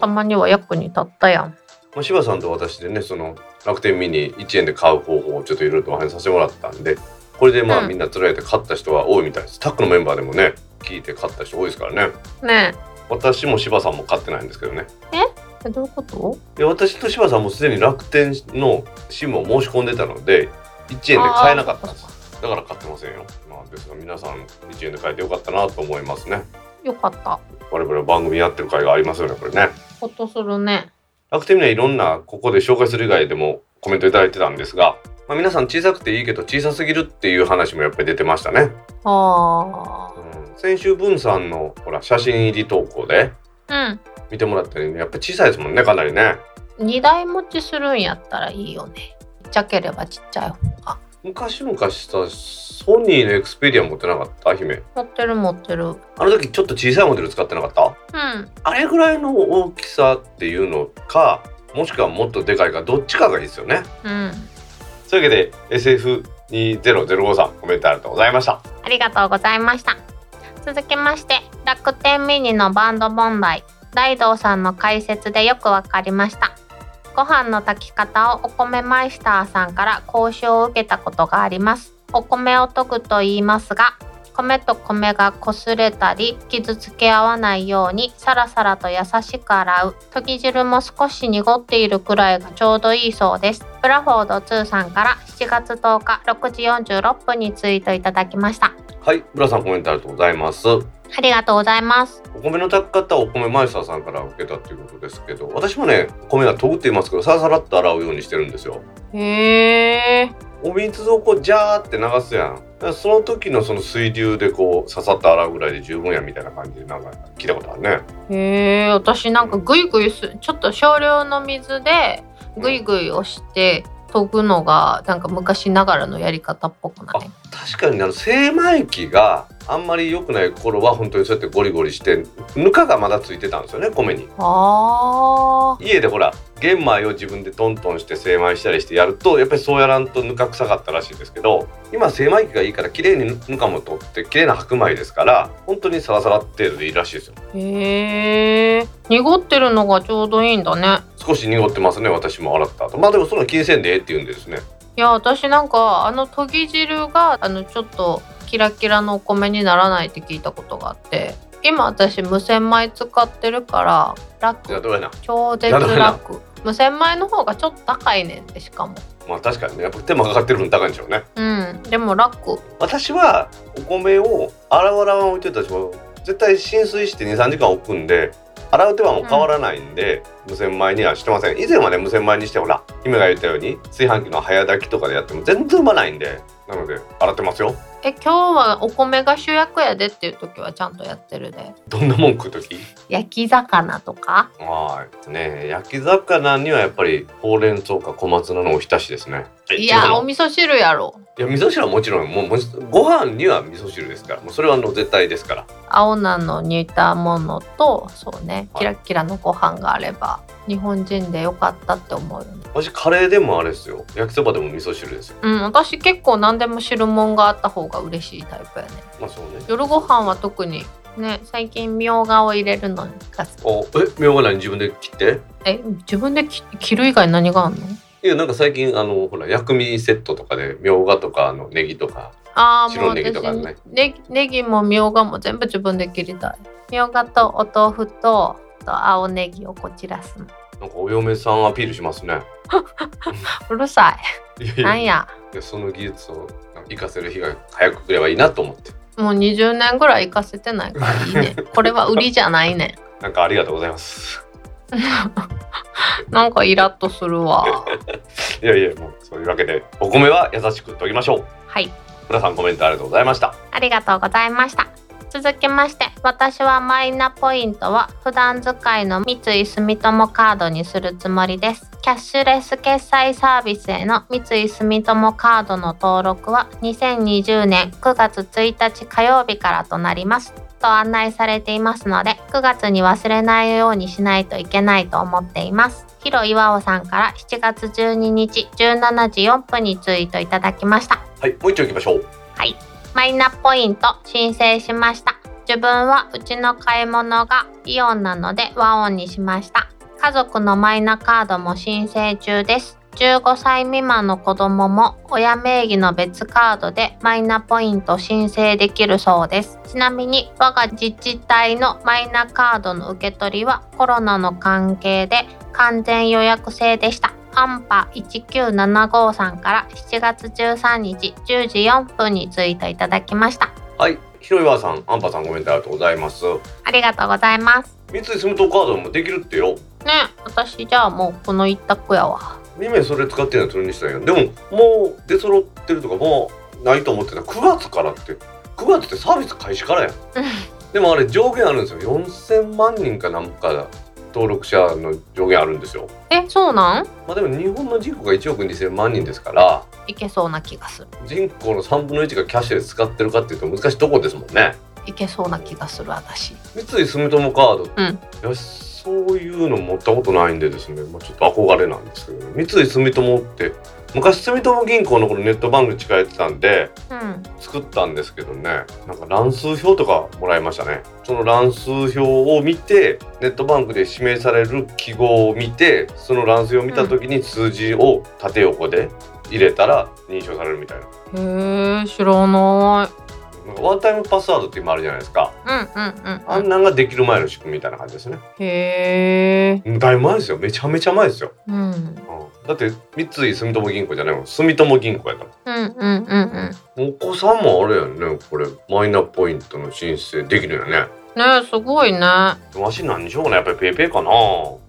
たまには役に立ったやん。まあ、柴さんと私でねその楽天ミニ1円で買う方法をちょっといろいろとお話しさせてもらったんでこれでまあうん。みんなつられて買った人は多いみたいですタックのメンバーでもね聞いて買った人多いですからね。ね私も柴さんも買ってないんですけどね。え？どういうこと？で私と柴さんもすでに楽天の SIM を申し込んでたので1円で買えなかったんです。だから買ってませんよ。まあですが皆さん1円で買えてよかったなと思いますね。よかった。我々番組やってる会がありますよねこれね。ほっとするね。楽天にはいろんなここで紹介する以外でもコメントいただいてたんですが、まあ、皆さん小さくていいけど小さすぎるっていう話もやっぱり出てましたね、あうん、先週文さんのほら写真入り投稿でー見てもらったようにやっぱり小さいですもんねかなりね。うん二台持ちするんやったらいいよね。ちっちゃければちっちゃい方が。昔々さソニーのエクスペリア持ってなかった？姫持ってる持ってる。あの時ちょっと小さいモデル使ってなかった？うん。あれぐらいの大きさっていうのかもしくはもっとでかいかどっちかがいいですよね。うん。そういうわけで SF2005 さんコメントありがとうございました。ありがとうございました。続きまして楽天ミニのバンド問題大道さんの解説でよくわかりました。ご飯の炊き方をお米マイスターさんから講習を受けたことがあります。お米を研ぐと言いますが米と米が擦れたり傷つけ合わないようにサラサラと優しく洗う。研ぎ汁も少し濁っているくらいがちょうどいいそうです。ブラフォード2さんから7月10日6時46分にツイートいただきました。はいブラさんコメントありがとうございます。ありがとうございます。お米の炊き方をお米マイスターさんから受けたっていうことですけど私もね米が研ぐって言いますけどサラサラっと洗うようにしてるんですよ。へえお水をこうジャーって流すやん。その時のその水流でこうささっと洗うぐらいで十分やみたいな感じでなんか聞いたことあるね。へえ私なんかグイグイすちょっと少量の水でグイグイ押して研ぐのがなんか昔ながらのやり方っぽくない？確かにねあの精米機があんまり良くない頃は本当にそうやってゴリゴリしてぬかがまだついてたんですよね米に。あー。家でほら玄米を自分でトントンして精米したりしてやるとやっぱりそうやらんとぬか臭かったらしいんですけど今精米機がいいから綺麗にぬかも取って綺麗な白米ですから本当にサラサラ程度でいいらしいですよ。へえ濁ってるのがちょうどいいんだね。少し濁ってますね私も洗った後。まあでもその気にせんでええって言うんでですね。いや私なんかあの研ぎ汁があのちょっとキラキラのお米にならないって聞いたことがあって今私無洗米使ってるから楽。超絶楽。無洗米の方がちょっと高いねんってしかも。まあ確かにね。やっぱ手間かかってる分高いんでしょうね。うん。でも楽。私はお米を洗わん置いてたとし絶対浸水して23時間置くんで洗う手間も変わらないんで、無洗米にはしてません。以前はね無洗米にしてほら姫が言ったように炊飯器の早炊きとかでやっても全然うまないんでなので洗ってますよ。え今日はお米が主役やでっていう時はちゃんとやってるで。どんなもん食う時？焼き魚とか？はいね焼き魚にはやっぱりほうれん草か小松菜のおひたしですね。いやお味噌汁やろいや味噌汁はもちろんもうご飯には味噌汁ですから。もうそれはあの絶対ですから。青菜の煮たものとそうねはい。キラキラのご飯があれば日本人でよかったって思う私カレーでもあれですよ。焼きそばでも味噌汁ですよ。うん私結構何でも汁物があった方が嬉しいタイプやね。まあそうね。夜ご飯は特にね最近みょうがを入れるのが好きおえみょうが何？自分で切って？え自分でき切る以外何があんの？いやなんか最近あのほら薬味セットとかでみょうがとかあのネギとかああもう白ネギと私かね。ネギネギもみょうがも全部自分で切りたい。みょうがとお豆腐とと青ネギをこちらすの。なんかお嫁さんアピールしますね。うるさい。なんや。その技術を活かせる日が早く来ればいいなと思って。もう20年ぐらい行かせてないからいいね。これは売りじゃないね。なんかありがとうございます。ん なんかイラッとするわ。いやいやもうそういうわけでお米は優しく研ぎましょう。はい。村さんコメントありがとうございました。ありがとうございました。続きまして私はマイナポイントは普段使いの三井住友カードにするつもりです。キャッシュレス決済サービスへの三井住友カードの登録は2020年9月1日火曜日からとなりますと案内されていますので9月に忘れないようにしないといけないと思っていますヒロ岩尾さんから7月12日17時4分にツイートいただきましたはい、もう一丁行きましょう。はい。マイナポイント申請しました。自分はうちの買い物がイオンなので和音にしました。家族のマイナカードも申請中です。15歳未満の子供も親名義の別カードでマイナポイント申請できるそうです。ちなみに我が自治体のマイナカードの受け取りはコロナの関係で完全予約制でした。アンパ1975さんから7月13日10時4分にツイートいただきました。はい、ひろいわさん、アンパさんコメントありがとうございます。ありがとうございます。三井住友カードもできるってよ。ね私じゃあもうこの一択やわ。二名それ使ってるのそれにしたんや。でももう出揃ってるとかもうないと思ってた。9月からって9月ってサービス開始からやん。でもあれ上限あるんですよ。4000万人かなんか登録者の上限あるんですよ。え、そうなん？まあでも日本の人口が1億2000万人ですからいけそうな気がする。人口の3分の1がキャッシュレス使ってるかっていうと難しいとこですもんね。いけそうな気がする私。三井住友カード、うんいやそういうの持ったことないんでですね、まあ、ちょっと憧れなんですけど、ね、三井住友って昔住友銀行の頃ネットバンクに近いてたんでうん。作ったんですけどねなんか乱数表とかもらいましたね。その乱数表を見てネットバンクで指名される記号を見てその乱数を見た時に数字を縦横で入れたら認証されるみたいな。へえ、知らななんかワンタイムパスワードって今あるじゃないですかい。うんうんうんあんなんができる前の仕組みみたいな感じですねうん。へえ。だいぶ前ですよめちゃめちゃ前ですようん。うんだって三井住友銀行じゃないもん住友銀行やったうんうんうんうん。お子さんもあれやんねこれマイナポイントの申請できるよねねすごいね。わし何にしようかなやっぱりペイペイかなうん。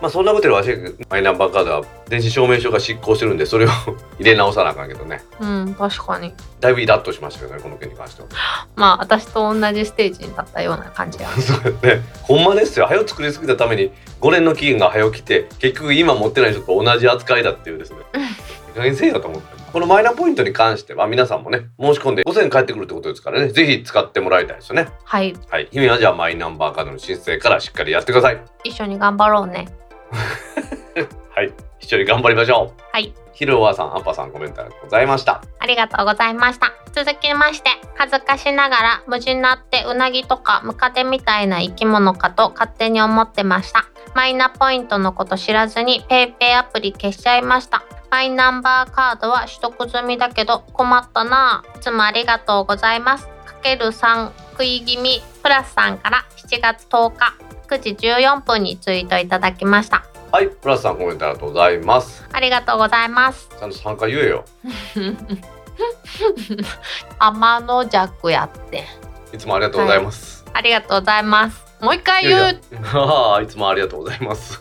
まあそんなことよりわしマイナンバーカードは電子証明書が失効してるんでそれを 入れ直さなあかんけどね。うん、確かに。だいぶイラッとしましたけどねこの件に関しては。まあ、私と同じステージに立ったような感じや。そうやね。ほんまですよ。早作りすぎたために5年の期限が早来て結局今持ってない人と同じ扱いだっていうですね。い い加減せえよと思ってこのマイナポイントに関しては皆さんもね申し込んで5000返ってくるってことですからねぜひ使ってもらいたいですよねはい。はい姫はじゃあマイナンバーカードの申請からしっかりやってください一緒に頑張ろうね。はい一緒に頑張りましょうはい。ヒロワさんアッパさんコメントありがとうございましたありがとうございました。続きまして、恥ずかしながら無事になってうなぎとかムカデみたいな生き物かと勝手に思ってました。マイナポイントのこと知らずに PayPay アプリ消しちゃいました。マイナンバーカードは取得済みだけど困ったなぁ。いつもありがとうございます。かける3食い気味プラスさんから7月10日9時14分にツイートいただきました。はいプラスさんコメントありがとうございますありがとうございます。ちゃんと参加言えよ天の弱やって。いつもありがとうございます、ありがとうございます。もう一回い、言う。ああ いつもありがとうございます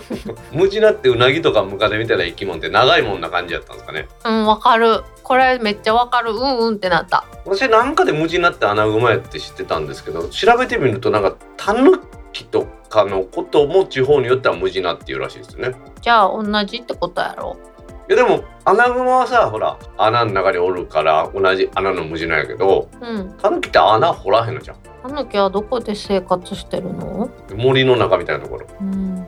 無地なってうなぎとかムカデみたいな生き物って長いもんな感じやったんですかね？うん、わかる。これめっちゃわかる。うんうんってなった。私なんかで無地になってアナグマやって知ってたんですけど調べてみるとなんかタヌキとかのことも地方によっては無地なっていうらしいですねじゃあ同じってことやろ。いやでもアナグマはさほら穴の中におるから同じ穴の無地なんやけどうん。タヌキって穴掘らへんのじゃん。タヌキはどこで生活してるの？森の中みたいなところ。うん。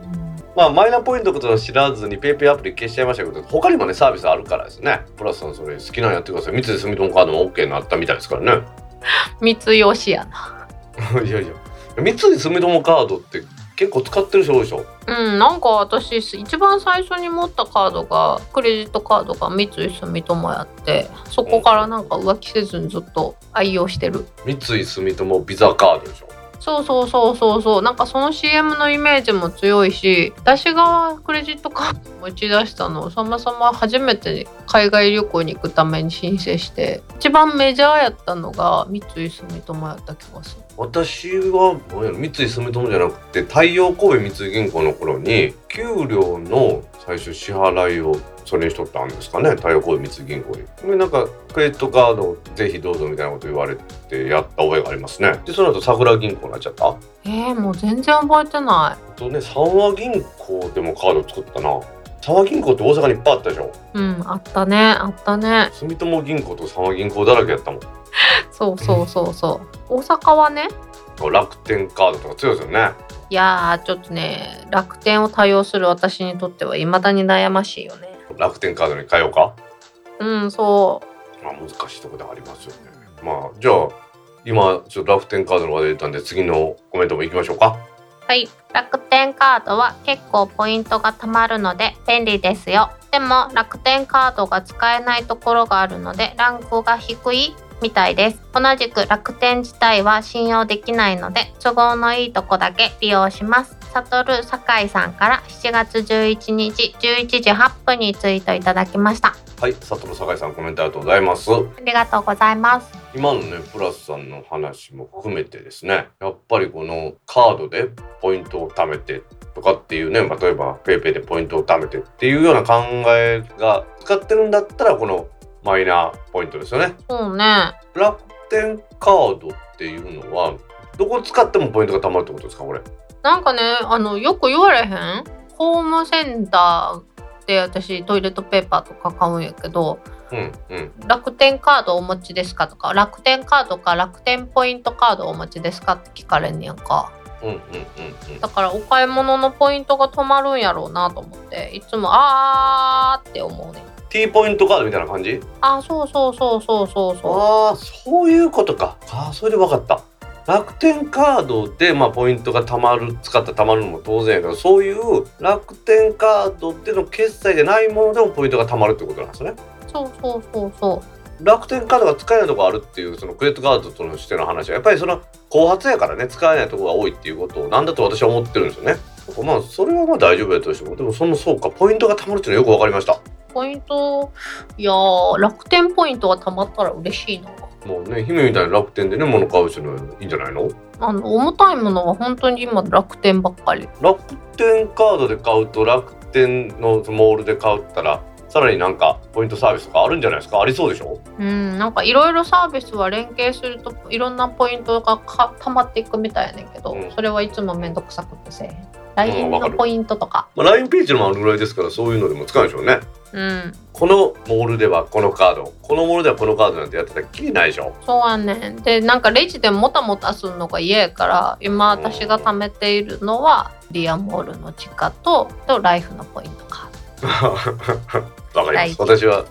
まあマイナポイントのことは知らずに PayPay アプリ消しちゃいましたけど他にもねサービスあるからですね。プラスさんそれ好きなのやってください。三井住友カードも OK になったみたいですからね。三つよしやな。いやいや。三井住友カードって結構使ってる人多いでしょ？うん、なんか私一番最初に持ったカードがクレジットカードが三井住友やってそこからなんか浮気せずにずっと愛用してる。三井住友ビザカードでしょ？そうそうそうそうそう。なんかその CM のイメージも強いし私がクレジットカード持ち出したのそもそも初めて海外旅行に行くために申請して一番メジャーやったのが三井住友やった気がする。私は三井住友じゃなくて太陽神戸三井銀行の頃に給料の最初支払いをそれにしとったんですかね太陽神戸三井銀行に。でなんかクレジットカードぜひどうぞみたいなこと言われてやった覚えがありますね。でその後桜銀行になっちゃった？えー、もう全然覚えてなあとね三和銀行でもカード作ったな。三和銀行って大阪にいっぱいあったでしょ？いうんあったねあったね住友銀行と三和銀行だらけやったもん。そうそうそうそう大阪はね楽天カードとか強いですよね。いやーちょっとね楽天を多用する私にとっては未だに悩ましいよね楽天カードに変えようか？うんそまあ難しいところでありますよね。まあじゃあ今ちょっと楽天カードの話題出たんで次のコメントも行きましょうか。うはい楽天カードは結構ポイントが貯まるので便利ですよでも楽天カードが使えないところがあるのでランクが低いみたいです。同じく楽天自体は信用できないので都合のいいとこだけ利用します。サトル酒井さんから7月11日11時8分にツイートいただきました。はい、佐藤酒井さんコメントありがとうございます。ありがとうございます。今のねプラスさんの話も含めてですねやっぱりこのカードでポイントを貯めてとかっていうね例えば PayPay でポイントを貯めてっていうような考えが使ってるんだったらこのマイナーポイントですよね。そうね楽天カードっていうのはどこ使ってもポイントが貯まるってことですかこれ？なんかねあのよく言われへん？ホームセンターで私トイレットペーパーとか買うんやけどうんうん。楽天カードお持ちですかとか楽天カードか楽天ポイントカードお持ちですかって聞かれんねやんかうんうんうんうん。だからお買い物のポイントが止まるんやろうなと思っていつもあーって思うねん T ポイントカードみたいな感じ？あーそうそうそうそうそうそああそういうことか。ああそれで分かった。楽天カードでまあポイントが貯まる使ったら貯まるのも当然やけどそういう楽天カードでの決済じゃないものでもポイントが貯まるってことなんですね。うそうそうそうそう。楽天カードが使えないとこあるっていうそのクレジットカードとのしての話はやっぱりその後発やからね使えないところが多いっていうことをなんだと私は思ってるんですよね。まあそれはまあ大丈夫やとしてもでもそのそうかポイントが貯まるっていうのはよく分かりましたポイントいやー楽天ポイントが貯まったら嬉しいな。もうね姫みたいに楽天でね物買う人のいいんじゃないの？あの重たいものは本当に今楽天ばっかり。楽天カードで買うと楽天のモールで買うったらさらになんかポイントサービスとかあるんじゃないですか？ありそうでしょ？うんなんかいろいろサービスは連携するといろんなポイントがか溜まっていくみたいやねんけど、うん。それはいつもめんどくさくてせえへん LINE のポイントとか。まあ、LINE ページのもあるぐらいですからそういうのでも使うんでしょうね。うん。このモールではこのカード。このモールではこのカードなんてやってたらきりないでしょ。そうやねん。でなんかレジでもたもたするのが嫌やから今私が貯めているのはリアモールの地下ととライフのポイントカード。わかります。私は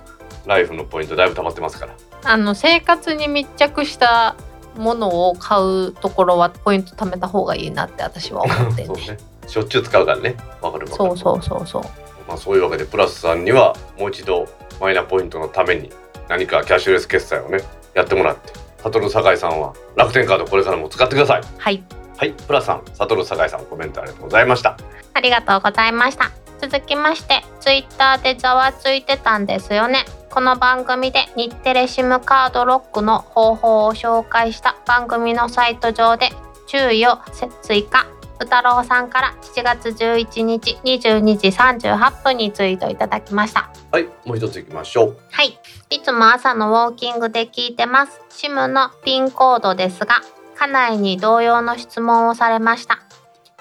ライフのポイントだいぶ溜まってますから。あの生活に密着したものを買うところはポイント貯めた方がいいなって私は思ってんね そうねしょっちゅう使うからね。わかるわかる。そうそうそうそう。まあ、そういうわけでプラスさんにはもう一度マイナポイントのために何かキャッシュレス決済をねやってもらって。サトル酒井さんは楽天カードこれからも使ってください。はい。はい。プラスさんサトル酒井さんコメントありがとうございました。ありがとうございました。続きまして、ツイッターでざわついてたんですよね。この番組で日テレ SIM カードロックの方法を紹介した番組のサイト上で注意を追加。うたろうさんから7月11日22時38分にツイートいただきました。はいもう一ついきましょうはい。いつも朝のウォーキングで聞いてます。SIM のピンコードですが、家内に同様の質問をされました。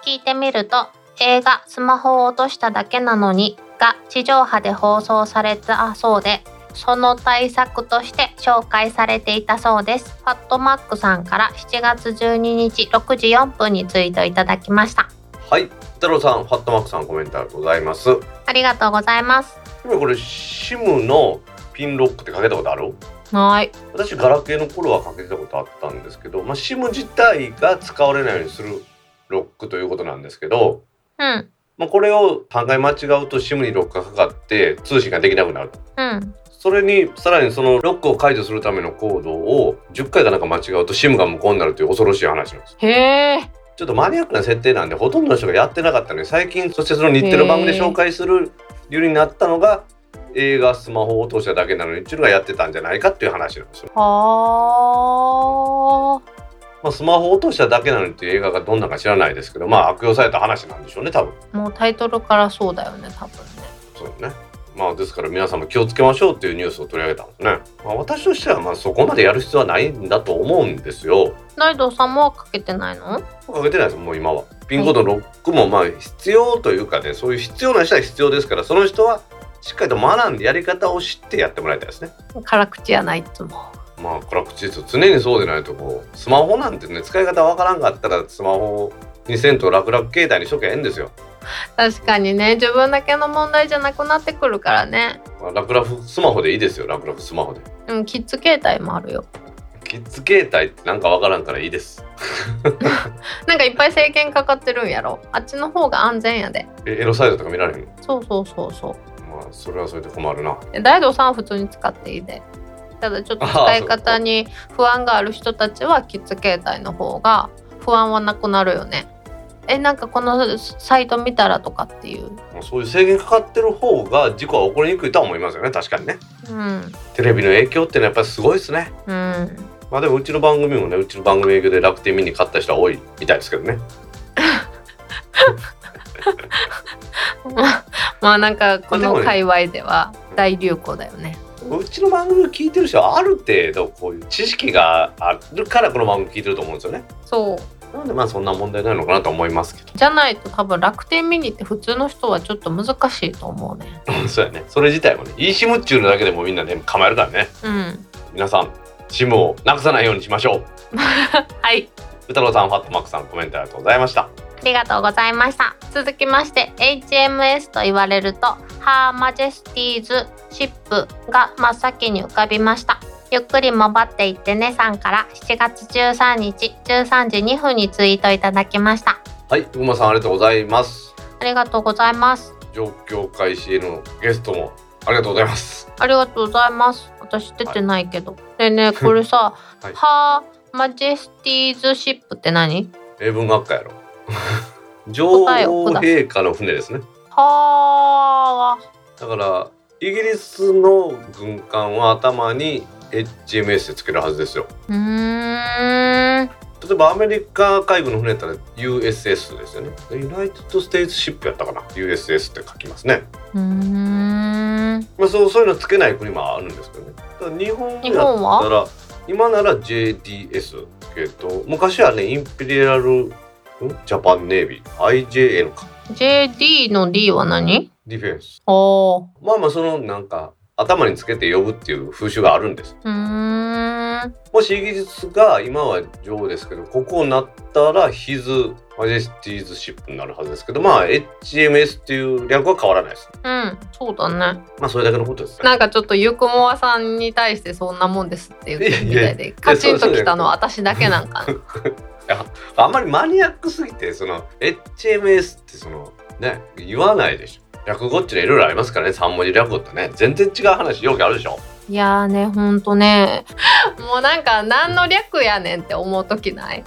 聞いてみると、映画スマホを落としただけなのにが地上波で放送されたそうで、その対策として紹介されていたそうです。ファットマックさんから7月12日6時4分にツイートいただきました。はい太郎さんファットマックさんコメントありがとうございますありがとうございます。今これ SIM のピンロックってかけたことある？はい。私ガラケーの頃はかけてたことあったんですけど、まあ、SIM 自体が使われないようにするロックということなんですけど、うん。まあ、これを考え間違うと SIM にロックがかかって通信ができなくなるとうん。それにさらにそのロックを解除するためのコードを10回かなんか間違うと SIM が無効になるという恐ろしい話なんですへえ。ちょっとマニアックな設定なんでほとんどの人がやってなかったので最近そしてその日テレ番組で紹介する理由になったのが映画スマホを通しただけなのにっていうのがやってたんじゃないかっていう話なんですよ。はあ。まあ、スマホ落としただけなのにっていう映画がどんなか知らないですけどまあ悪用された話なんでしょうね多分もうタイトルからそうだよね多分ねそうねまあですから皆さんも気をつけましょうっていうニュースを取り上げたんですね、まあ、私としてはまあそこまでやる必要はないんだと思うんですよ。大道さんもかけてないの？かけてないですもう今は。ピンコードロックもまあ必要というかねそういう必要な人は必要ですからその人はしっかりと学んでやり方を知ってやってもらいたいですね。辛口やないいつも。まあ辛口ですよ常にそうでないとこうスマホなんてね使い方わからんかったらスマホにせんと楽々携帯にしときゃええんですよ、確かにね。自分だけの問題じゃなくなってくるからね。まあ、楽々スマホでいいですよ。楽々スマホで。うんキッズ携帯もあるよ。キッズ携帯ってなんかわからんからいいです。なんかいっぱい制限かかってるんやろ。あっちの方が安全やで。えエロサイトとか見られへんの？そうそうそうそう。まあそれはそれで困るな。え大道さんは普通に使っていいで。ただちょっと使い方に不安がある人たちはキッズ携帯の方が不安はなくなるよねえなんかこのサイト見たらとかっていう。まあそういう制限かかってる方が事故は起こりにくいとは思いますよね。確かにね。うん。テレビの影響ってのはやっぱりすごいですね。うん。まあでもうちの番組もねうちの番組影響で楽天見に買った人は多いみたいですけどね。まあまあなんかこの界隈では大流行だよね。うちの番組を聞いてる人はある程度こういう知識があるからこの番組聞いてると思うんですよね。そうなのでまあそんな問題ないのかなと思いますけじゃないと多分楽天ミニって普通の人はちょっと難しいと思うね。ど そうやね。それ自体もね eSIM っちゅうのだけでもみんなね構えるからね。うん。皆さん SIM をなくさないようにしましょう。はい。歌郎さんファットマックさんコメントありがとうございました。ありがとうございました。続きまして、HMS と言われると、ハーマジェスティーズシップが真っ先に浮かびました。ゆっくりもばっていってねさんから。7月13日13時2分にツイートいただきました。はい福間さんありがとうございます。ありがとうございます。状況開始へのゲストもありがとうございます。ありがとうございます。私出てないけど。でね、これさ、はい。 Her Majesty's Ship って何？英文学科やろ。女王陛下の船ですね。はだからイギリスの軍艦は頭に HMS でつけるはずですよ。ー。うーん。例えばアメリカ海軍の船やったら USS ですよね。 United States Ship やったかな。USS って書きますね。うーん。まあそうそういうのつけない国もあるんですけどね。ただ日本や日ったら今なら JDS けど昔はねインペリアルん？ジャパンネイビー IJN か JD の D は何？ディフェンス。まあまあそのなんか頭につけて呼ぶっていう風習があるんですうーん。もしイギリスが今は女王ですけどここになったらヒズマジェスティーズシップになるはずですけどまあ HMS っていう略は変わらないですうん、そうだね。まあそれだけのことですねなんかちょっとゆくもあさんに対してそんなもんですって言っみたいで、カチンときたのは私だけなんかな。あんまりマニアックすぎてその HMS ってそのね言わないでしょ略語っていろいろありますからね。3文字略語ってね。全然違う話よくあるでしょ。いやーね、ほんとね。もうなんか何の略やねんって思うときない？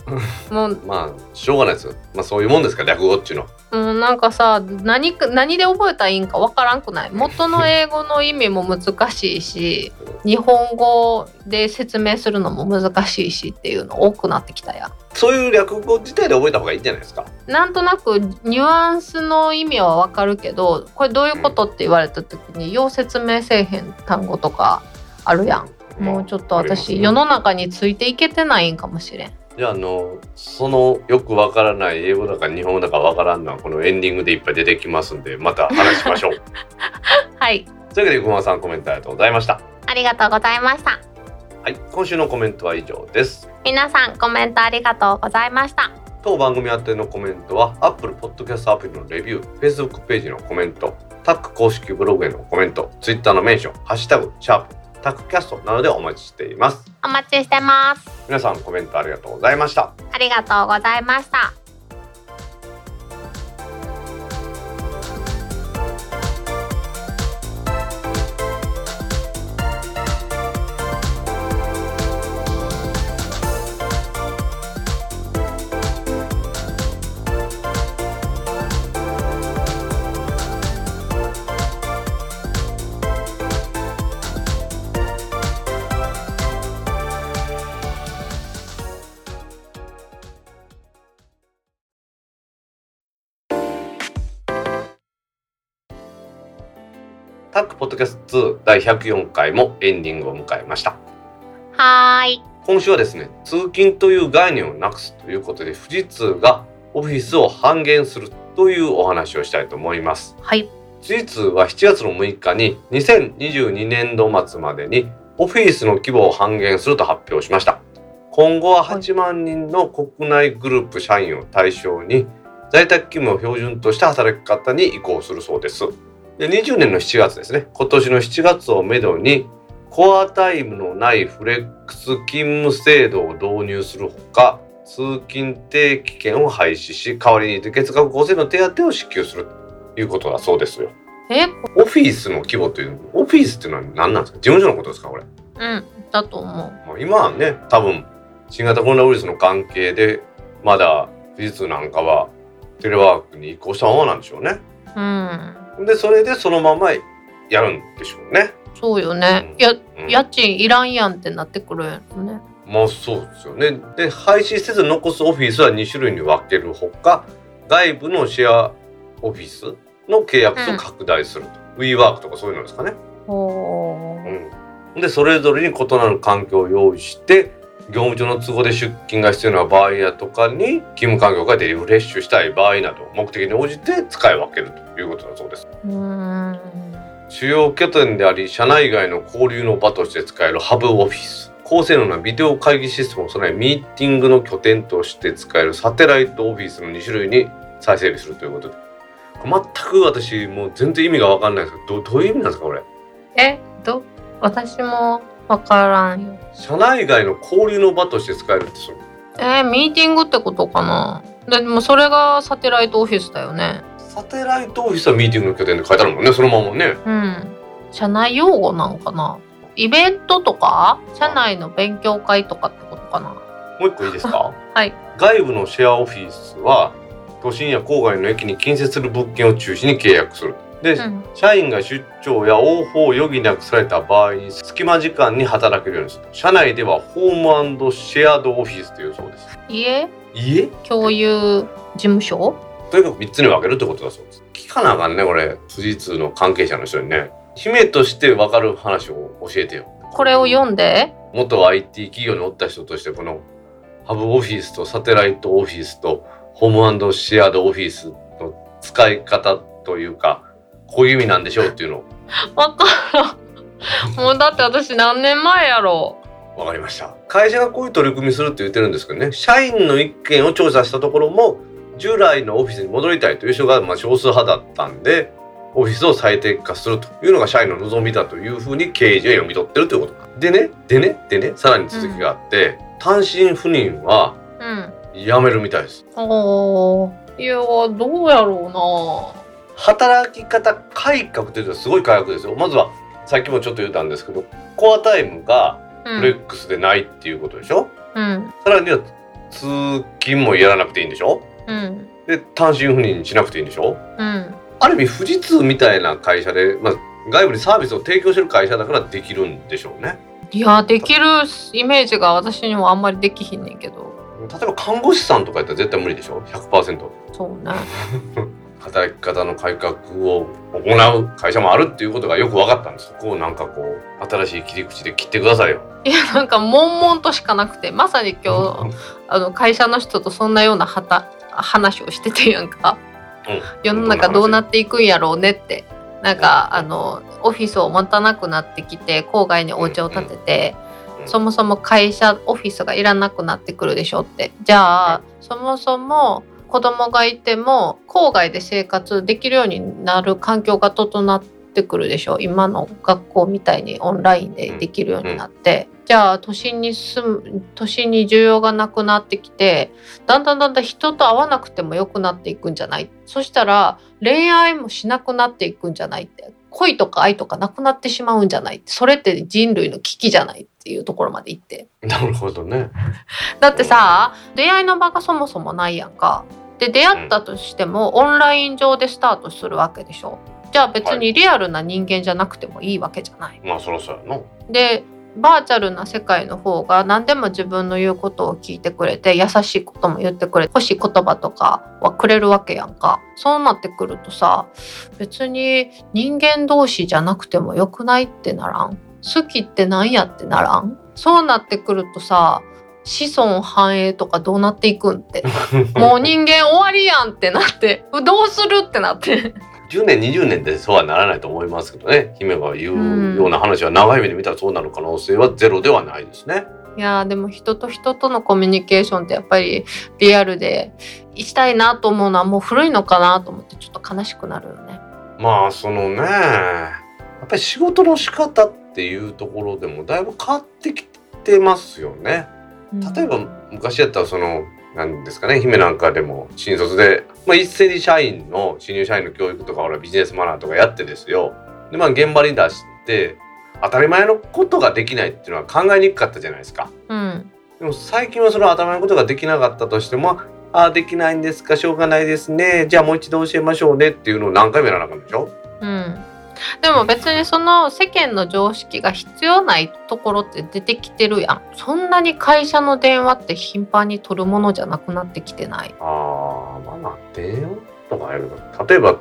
もう、まあしょうがないです。よまあそういうもんですから略語っていうの。はもうなんかさ、何か、何で覚えたらいいんかわからんくない？元の英語の意味も難しいし、日本語で説明するのも難しいしっていうの多くなってきたやん。そういう略語自体で覚えた方がいいんじゃないですか？なんとなくニュアンスの意味はわかるけどこれどういうことって言われた時によう説明せえへん単語とかあるやん、もうちょっと私、世の中についていけてないんかもしれんじゃああのそのよくわからない英語だか日本語だかわからんのはこのエンディングでいっぱい出てきますんでまた話しましょう。はい。というわけで熊さんコメントありがとうございました。ありがとうございました。はい。今週のコメントは以上です。皆さんコメントありがとうございました。当番組宛てのコメントは Apple Podcast アプリのレビュー Facebook ページのコメントタック公式ブログへのコメント Twitter のメンション「ハッシュタグシャープタックキャスト」などでお待ちしています。お待ちしてます。皆さんコメントありがとうございました。ありがとうございましたタックポッドキャスト2第104回もエンディングを迎えました。はーい。今週はですね通勤という概念をなくすということで富士通がオフィスを半減するというお話をしたいと思います。はい。富士通は7月の6日に2022年度末までにオフィスの規模を半減すると発表しました。今後は8万人の国内グループ社員を対象に在宅勤務を標準とした働き方に移行するそうですで20年の7月ですね今年の7月をめどにコアタイムのないフレックス勤務制度を導入するほか通勤定期券を廃止し代わりに月額5000の手当を支給するということだそうですよえ、オフィスの規模というオフィスっていうのは何なんですか？事務所のことですかこれ、うん。だと思う。まあ、今はね多分新型コロナウイルスの関係でまだ富士通なんかはテレワークに移行したままなんでしょうねうん。でそれでそのままやるんでしょうね。そうよね。うん。や、うん。家賃いらんやんってなってくるんやろね。まあそうですよね。で廃止せず残すオフィスは2種類に分けるほか外部のシェアオフィスの契約数を拡大すると、WeWork とかそういうのですかね。うん、でそれぞれに異なる環境を用意して業務上の都合で出勤が必要な場合やとかに勤務環境がリフレッシュしたい場合など目的に応じて使い分けるということだそうです。うーん。主要拠点であり社内外の交流の場として使えるハブオフィス。高性能なビデオ会議システムを備えミーティングの拠点として使えるサテライトオフィスの2種類に再整備するということで。全く私もう全然意味が分かんないですけどどどういう意味なんですかこれ？え、ど、私もわからん。よ。社内外の交流の場として使えるってそれえーミーティングってことかな？でもそれがサテライトオフィスだよね。サテライトオフィスはミーティングの拠点で書いてあるもんねそのままね。うん。社内用語なんかな？イベントとか？社内の勉強会とかってことかな？もう一個いいですか？はい。外部のシェアオフィスは都心や郊外の駅に近接する物件を中心に契約するで、うん。社員が出張や応報を余儀なくされた場合に隙間時間に働けるようにする。社内ではホームシェアドオフィスというそうです。家？家？共有事務所？とにかく3つに分けるってことだそうです。聞かなあかんねこれ。富士通の関係者の人にね。姫として分かる話を教えてよ。これを読んで？元 IT 企業におった人としてこのハブオフィスとサテライトオフィスとホームシェアドオフィスの使い方というかこういう意味なんでしょうっていうのをわからん。もうだって私何年前やろ分かりました会社がこういう取り組みするって言ってるんですけどね社員の意見を調査したところも従来のオフィスに戻りたいという人がまあ少数派だったんでオフィスを最適化するというのが社員の望みだというふうに経営陣は読み取ってるということでねでねでねさらに続きがあって、単身赴任はう。うん。やめるみたいですおー。いやどうやろ働き方改革というとすごい改革ですよまずはさっきもちょっと言ったんですけどコアタイムが。フレックスでないっていうことでしょ、うん。さらには通勤もやらなくていいんでしょ？うん。で単身赴任しなくていいんでしょ？うん。ある意味富士通みたいな会社で、まあ、外部にサービスを提供してる会社だからできるんでしょうねいやできるイメージが私にもあんまりできひんねんけど。例えば看護師さんとかやったら絶対無理でしょ？100%そうね。働き方の改革を行う会社もあるっていうことがよく分かったんです。そこをなんかこう新しい切り口で切ってくださいよ。いやなんか悶々としかなくてまさに今日 あの会社の人とそんなようなはた話をしててやんか。うん。世の中どうなっていくんやろうねって。なんかあのオフィスを持たなくなってきて郊外にお家を建てて、うんそもそも会社オフィスがいらなくなってくるでしょって。じゃあそもそも子供がいても郊外で生活できるようになる環境が整ってくるでしょ今の学校みたいにオンラインでできるようになって、じゃあ都心に住む都心に需要がなくなってきてだんだんだんだん人と会わなくても良くなっていくんじゃない。そしたら恋愛もしなくなっていくんじゃない。って恋とか愛とかなくなってしまうんじゃない。ってそれって人類の危機じゃないっていうところまで行って。なるほどね。だってさ出会いの場がそもそもないやんかで出会ったとしてもオンライン上でスタートするわけでしょ？じゃあ別にリアルな人間じゃなくてもいいわけじゃない。まあそろそろやのでバーチャルな世界の方が何でも自分の言うことを聞いてくれて優しいことも言ってくれて欲しい言葉とかはくれるわけやんか。そうなってくるとさ別に人間同士じゃなくてもよくないってならん？好きってなんやってならん？そうなってくるとさ子孫繁栄とかどうなっていくんってもう人間終わりやんってなってどうするってなって10年20年でそうはならないと思いますけどね姫が言うような話は長い目で見たらそうなる可能性はゼロではないですね。いやでも人と人とのコミュニケーションってやっぱりリアルでしたいなと思うのはもう古いのかなと思ってちょっと悲しくなるよね。まあそのねやっぱり仕事の仕方っていうところでもだいぶ変わってきてますよね。例えば昔やったらそのなんですかね姫なんかでも新卒で、まあ、一斉に社員の新入社員の教育とか俺ビジネスマナーとかやってですよ。でまあ現場に出して当たり前のことができないっていうのは考えにくかったじゃないですか。うん、でも最近はその当たり前のことができなかったとしてもああできないんですかしょうがないですね。じゃあもう一度教えましょうねっていうのを何回もやらなかったでしょ。うんでも別にその世間の常識が必要ないところって出てきてるやん。そんなに会社の電話って頻繁に取るものじゃなくなってきてない。ああまあ電話とかやるの例えば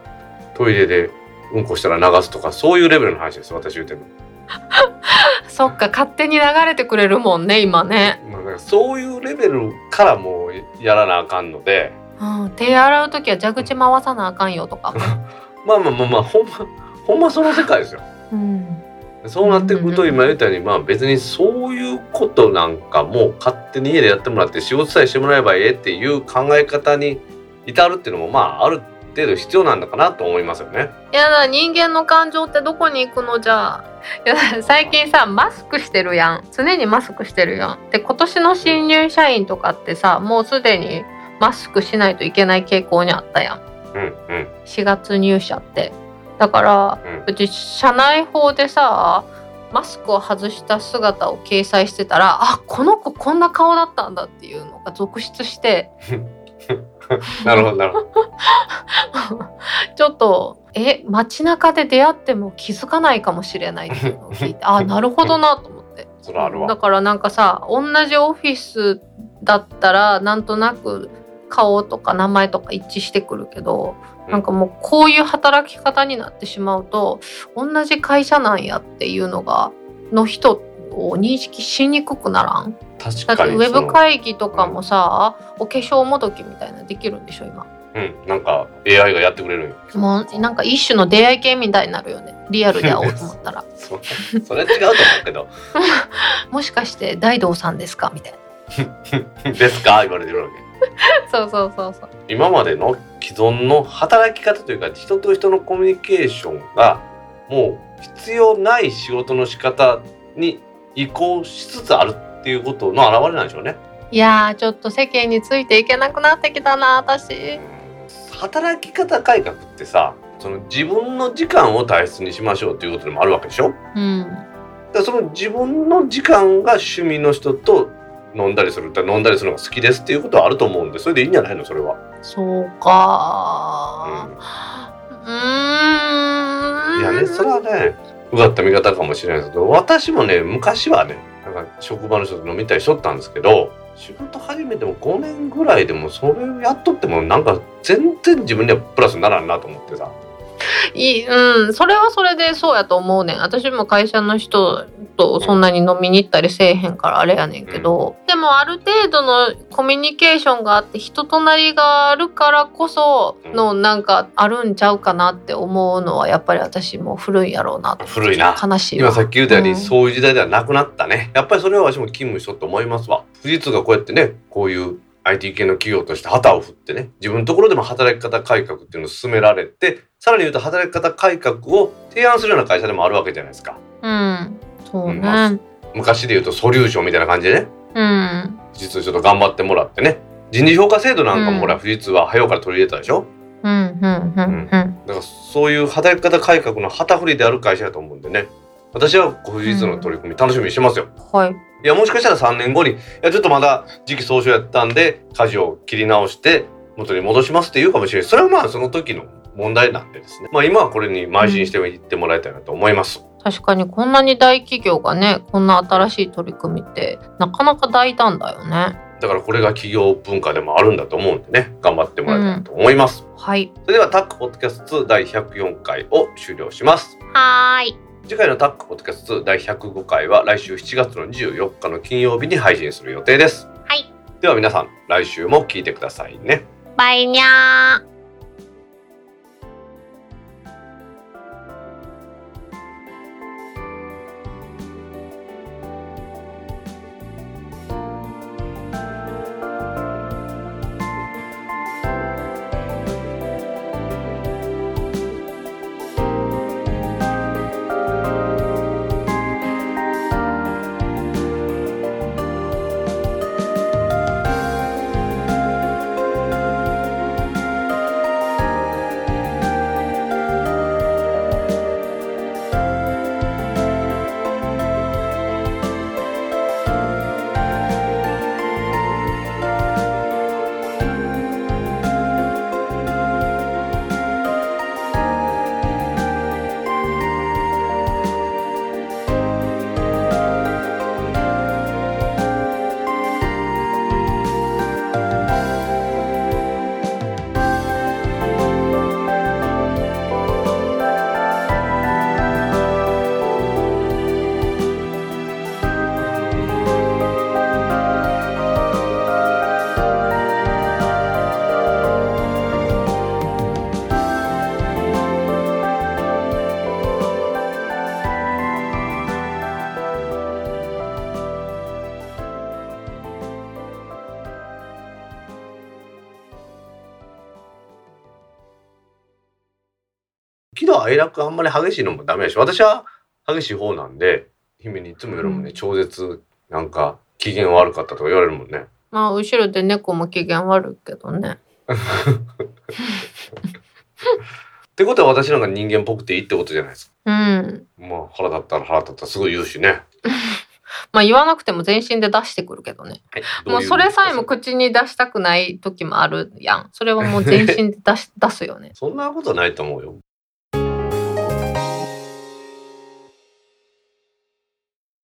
トイレでうんこしたら流すとかそういうレベルの話です私言ってるの。そっか勝手に流れてくれるもんね今ね、まあ、そういうレベルからもうやらなあかんので、うん、手洗う時は蛇口回さなあかんよとか。まあまあまあまあほんまほんまその世界ですよ。うん、そうなってくると今言ったようにまあ別にそういうことなんかもう勝手に家でやってもらって仕事さえしてもらえばええっていう考え方に至るっていうのもまあある程度必要なんだかなと思いますよね。いやだ人間の感情ってどこに行くのじゃあいや最近さマスクしてるやん常にマスクしてるやん。で今年の新入社員とかってさもうすでにマスクしないといけない傾向にあったやん。うんうん、4月入社ってだから、うち社内法でさマスクを外した姿を掲載してたらあこの子こんな顔だったんだっていうのが続出してなるほどなるほど。ちょっとえ街中で出会っても気づかないかもしれないっていうのを聞いてあなるほどなと思って。だからなんかさ同じオフィスだったらなんとなく顔とか名前とか一致してくるけどなんかもうこういう働き方になってしまうと同じ会社なんやっていうのがの人を認識しにくくならん？確かにウェブ会議とかもさ、うん、お化粧もどきみたいなできるんでしょ今。うん。なんか AI がやってくれるもうなんか一種の出会い系みたいになるよね。リアルで会おうと思ったら。そそれ違うと思うけど。もしかして大道さんですか？みたいな。ですか？言われてるわけ そうそうそうそう今までの既存の働き方というか人と人のコミュニケーションがもう必要ない仕事の仕方に移行しつつあるっていうことの表れなんでしょうね。いやちょっと世間についていけなくなってきたな私。働き方改革ってさその自分の時間を大切にしましょうということでもあるわけでしょ、うん、だその自分の時間が趣味の人と飲んだりするって飲んだりするのが好きですっていうことはあると思うんでそれでいいんじゃないの？それは。そうかうんいやねそれはねうがった見方かもしれないですけど私もね昔はねなんか職場の人と飲みたりしとったんですけど仕事始めても5年ぐらいでもそれをやっとってもなんか全然自分にはプラスにならんなと思ってさ。いうんそれはそれでそうやと思うねん。私も会社の人とそんなに飲みに行ったりせえへんからあれやねんけど、うん、でもある程度のコミュニケーションがあって人となりがあるからこそのなんかあるんちゃうかなって思うのはやっぱり私も古いやろうな古いな。悲しい今さっき言ったように、うん、そういう時代ではなくなったね。やっぱりそれは私も勤務しとって思いますわ。富士通がこうやってねこういう IT 系の企業として旗を振ってね自分のところでも働き方改革っていうのを進められてさらに言うと働き方改革を提案するような会社でもあるわけじゃないですか。うんそうね、まあ、昔で言うとソリューションみたいな感じでね、うん、実はちょっと頑張ってもらってね。人事評価制度なんかもほら、富士通は早うから取り入れたでしょ？うんうんうんうん、だからそういう働き方改革の旗振りである会社だと思うんでね。私は富士通の取り組み楽しみにしてますよ。はいいやもしかしたら3年後にいやちょっとまだ時期総称やったんで舵を切り直して元に戻しますって言うかもしれない。それはまあその時の問題なんでですね。まあ今はこれに邁進していってもらいたいなと思います、確かにこんなに大企業がねこんな新しい取り組みってなかなか大胆だよね。だからこれが企業文化でもあるんだと思うんでね頑張ってもらいたいと思います、はい。それではタックポッドキャスト2第104回を終了します。はーい次回のタックポッドキャスト2第105回は来週7月の24日の金曜日に配信する予定です。はい。では皆さん来週も聞いてくださいね。バイニャー喜怒哀楽あんまり激しいのもダメだし私は激しい方なんで姫にいつも夜もね、うん。超絶なんか機嫌悪かったとか言われるもんね。まあ後ろで猫も機嫌悪いけどね。ってことは私なんか人間っぽくていいってことじゃないですか。うん。まあ腹立ったら腹立ったらすごい言うしね、まあ言わなくても全身で出してくるけどね。はい、もうそれさえも口に出したくない時もあるやん。それはもう全身で出し 出すよね。そんなことないと思うよ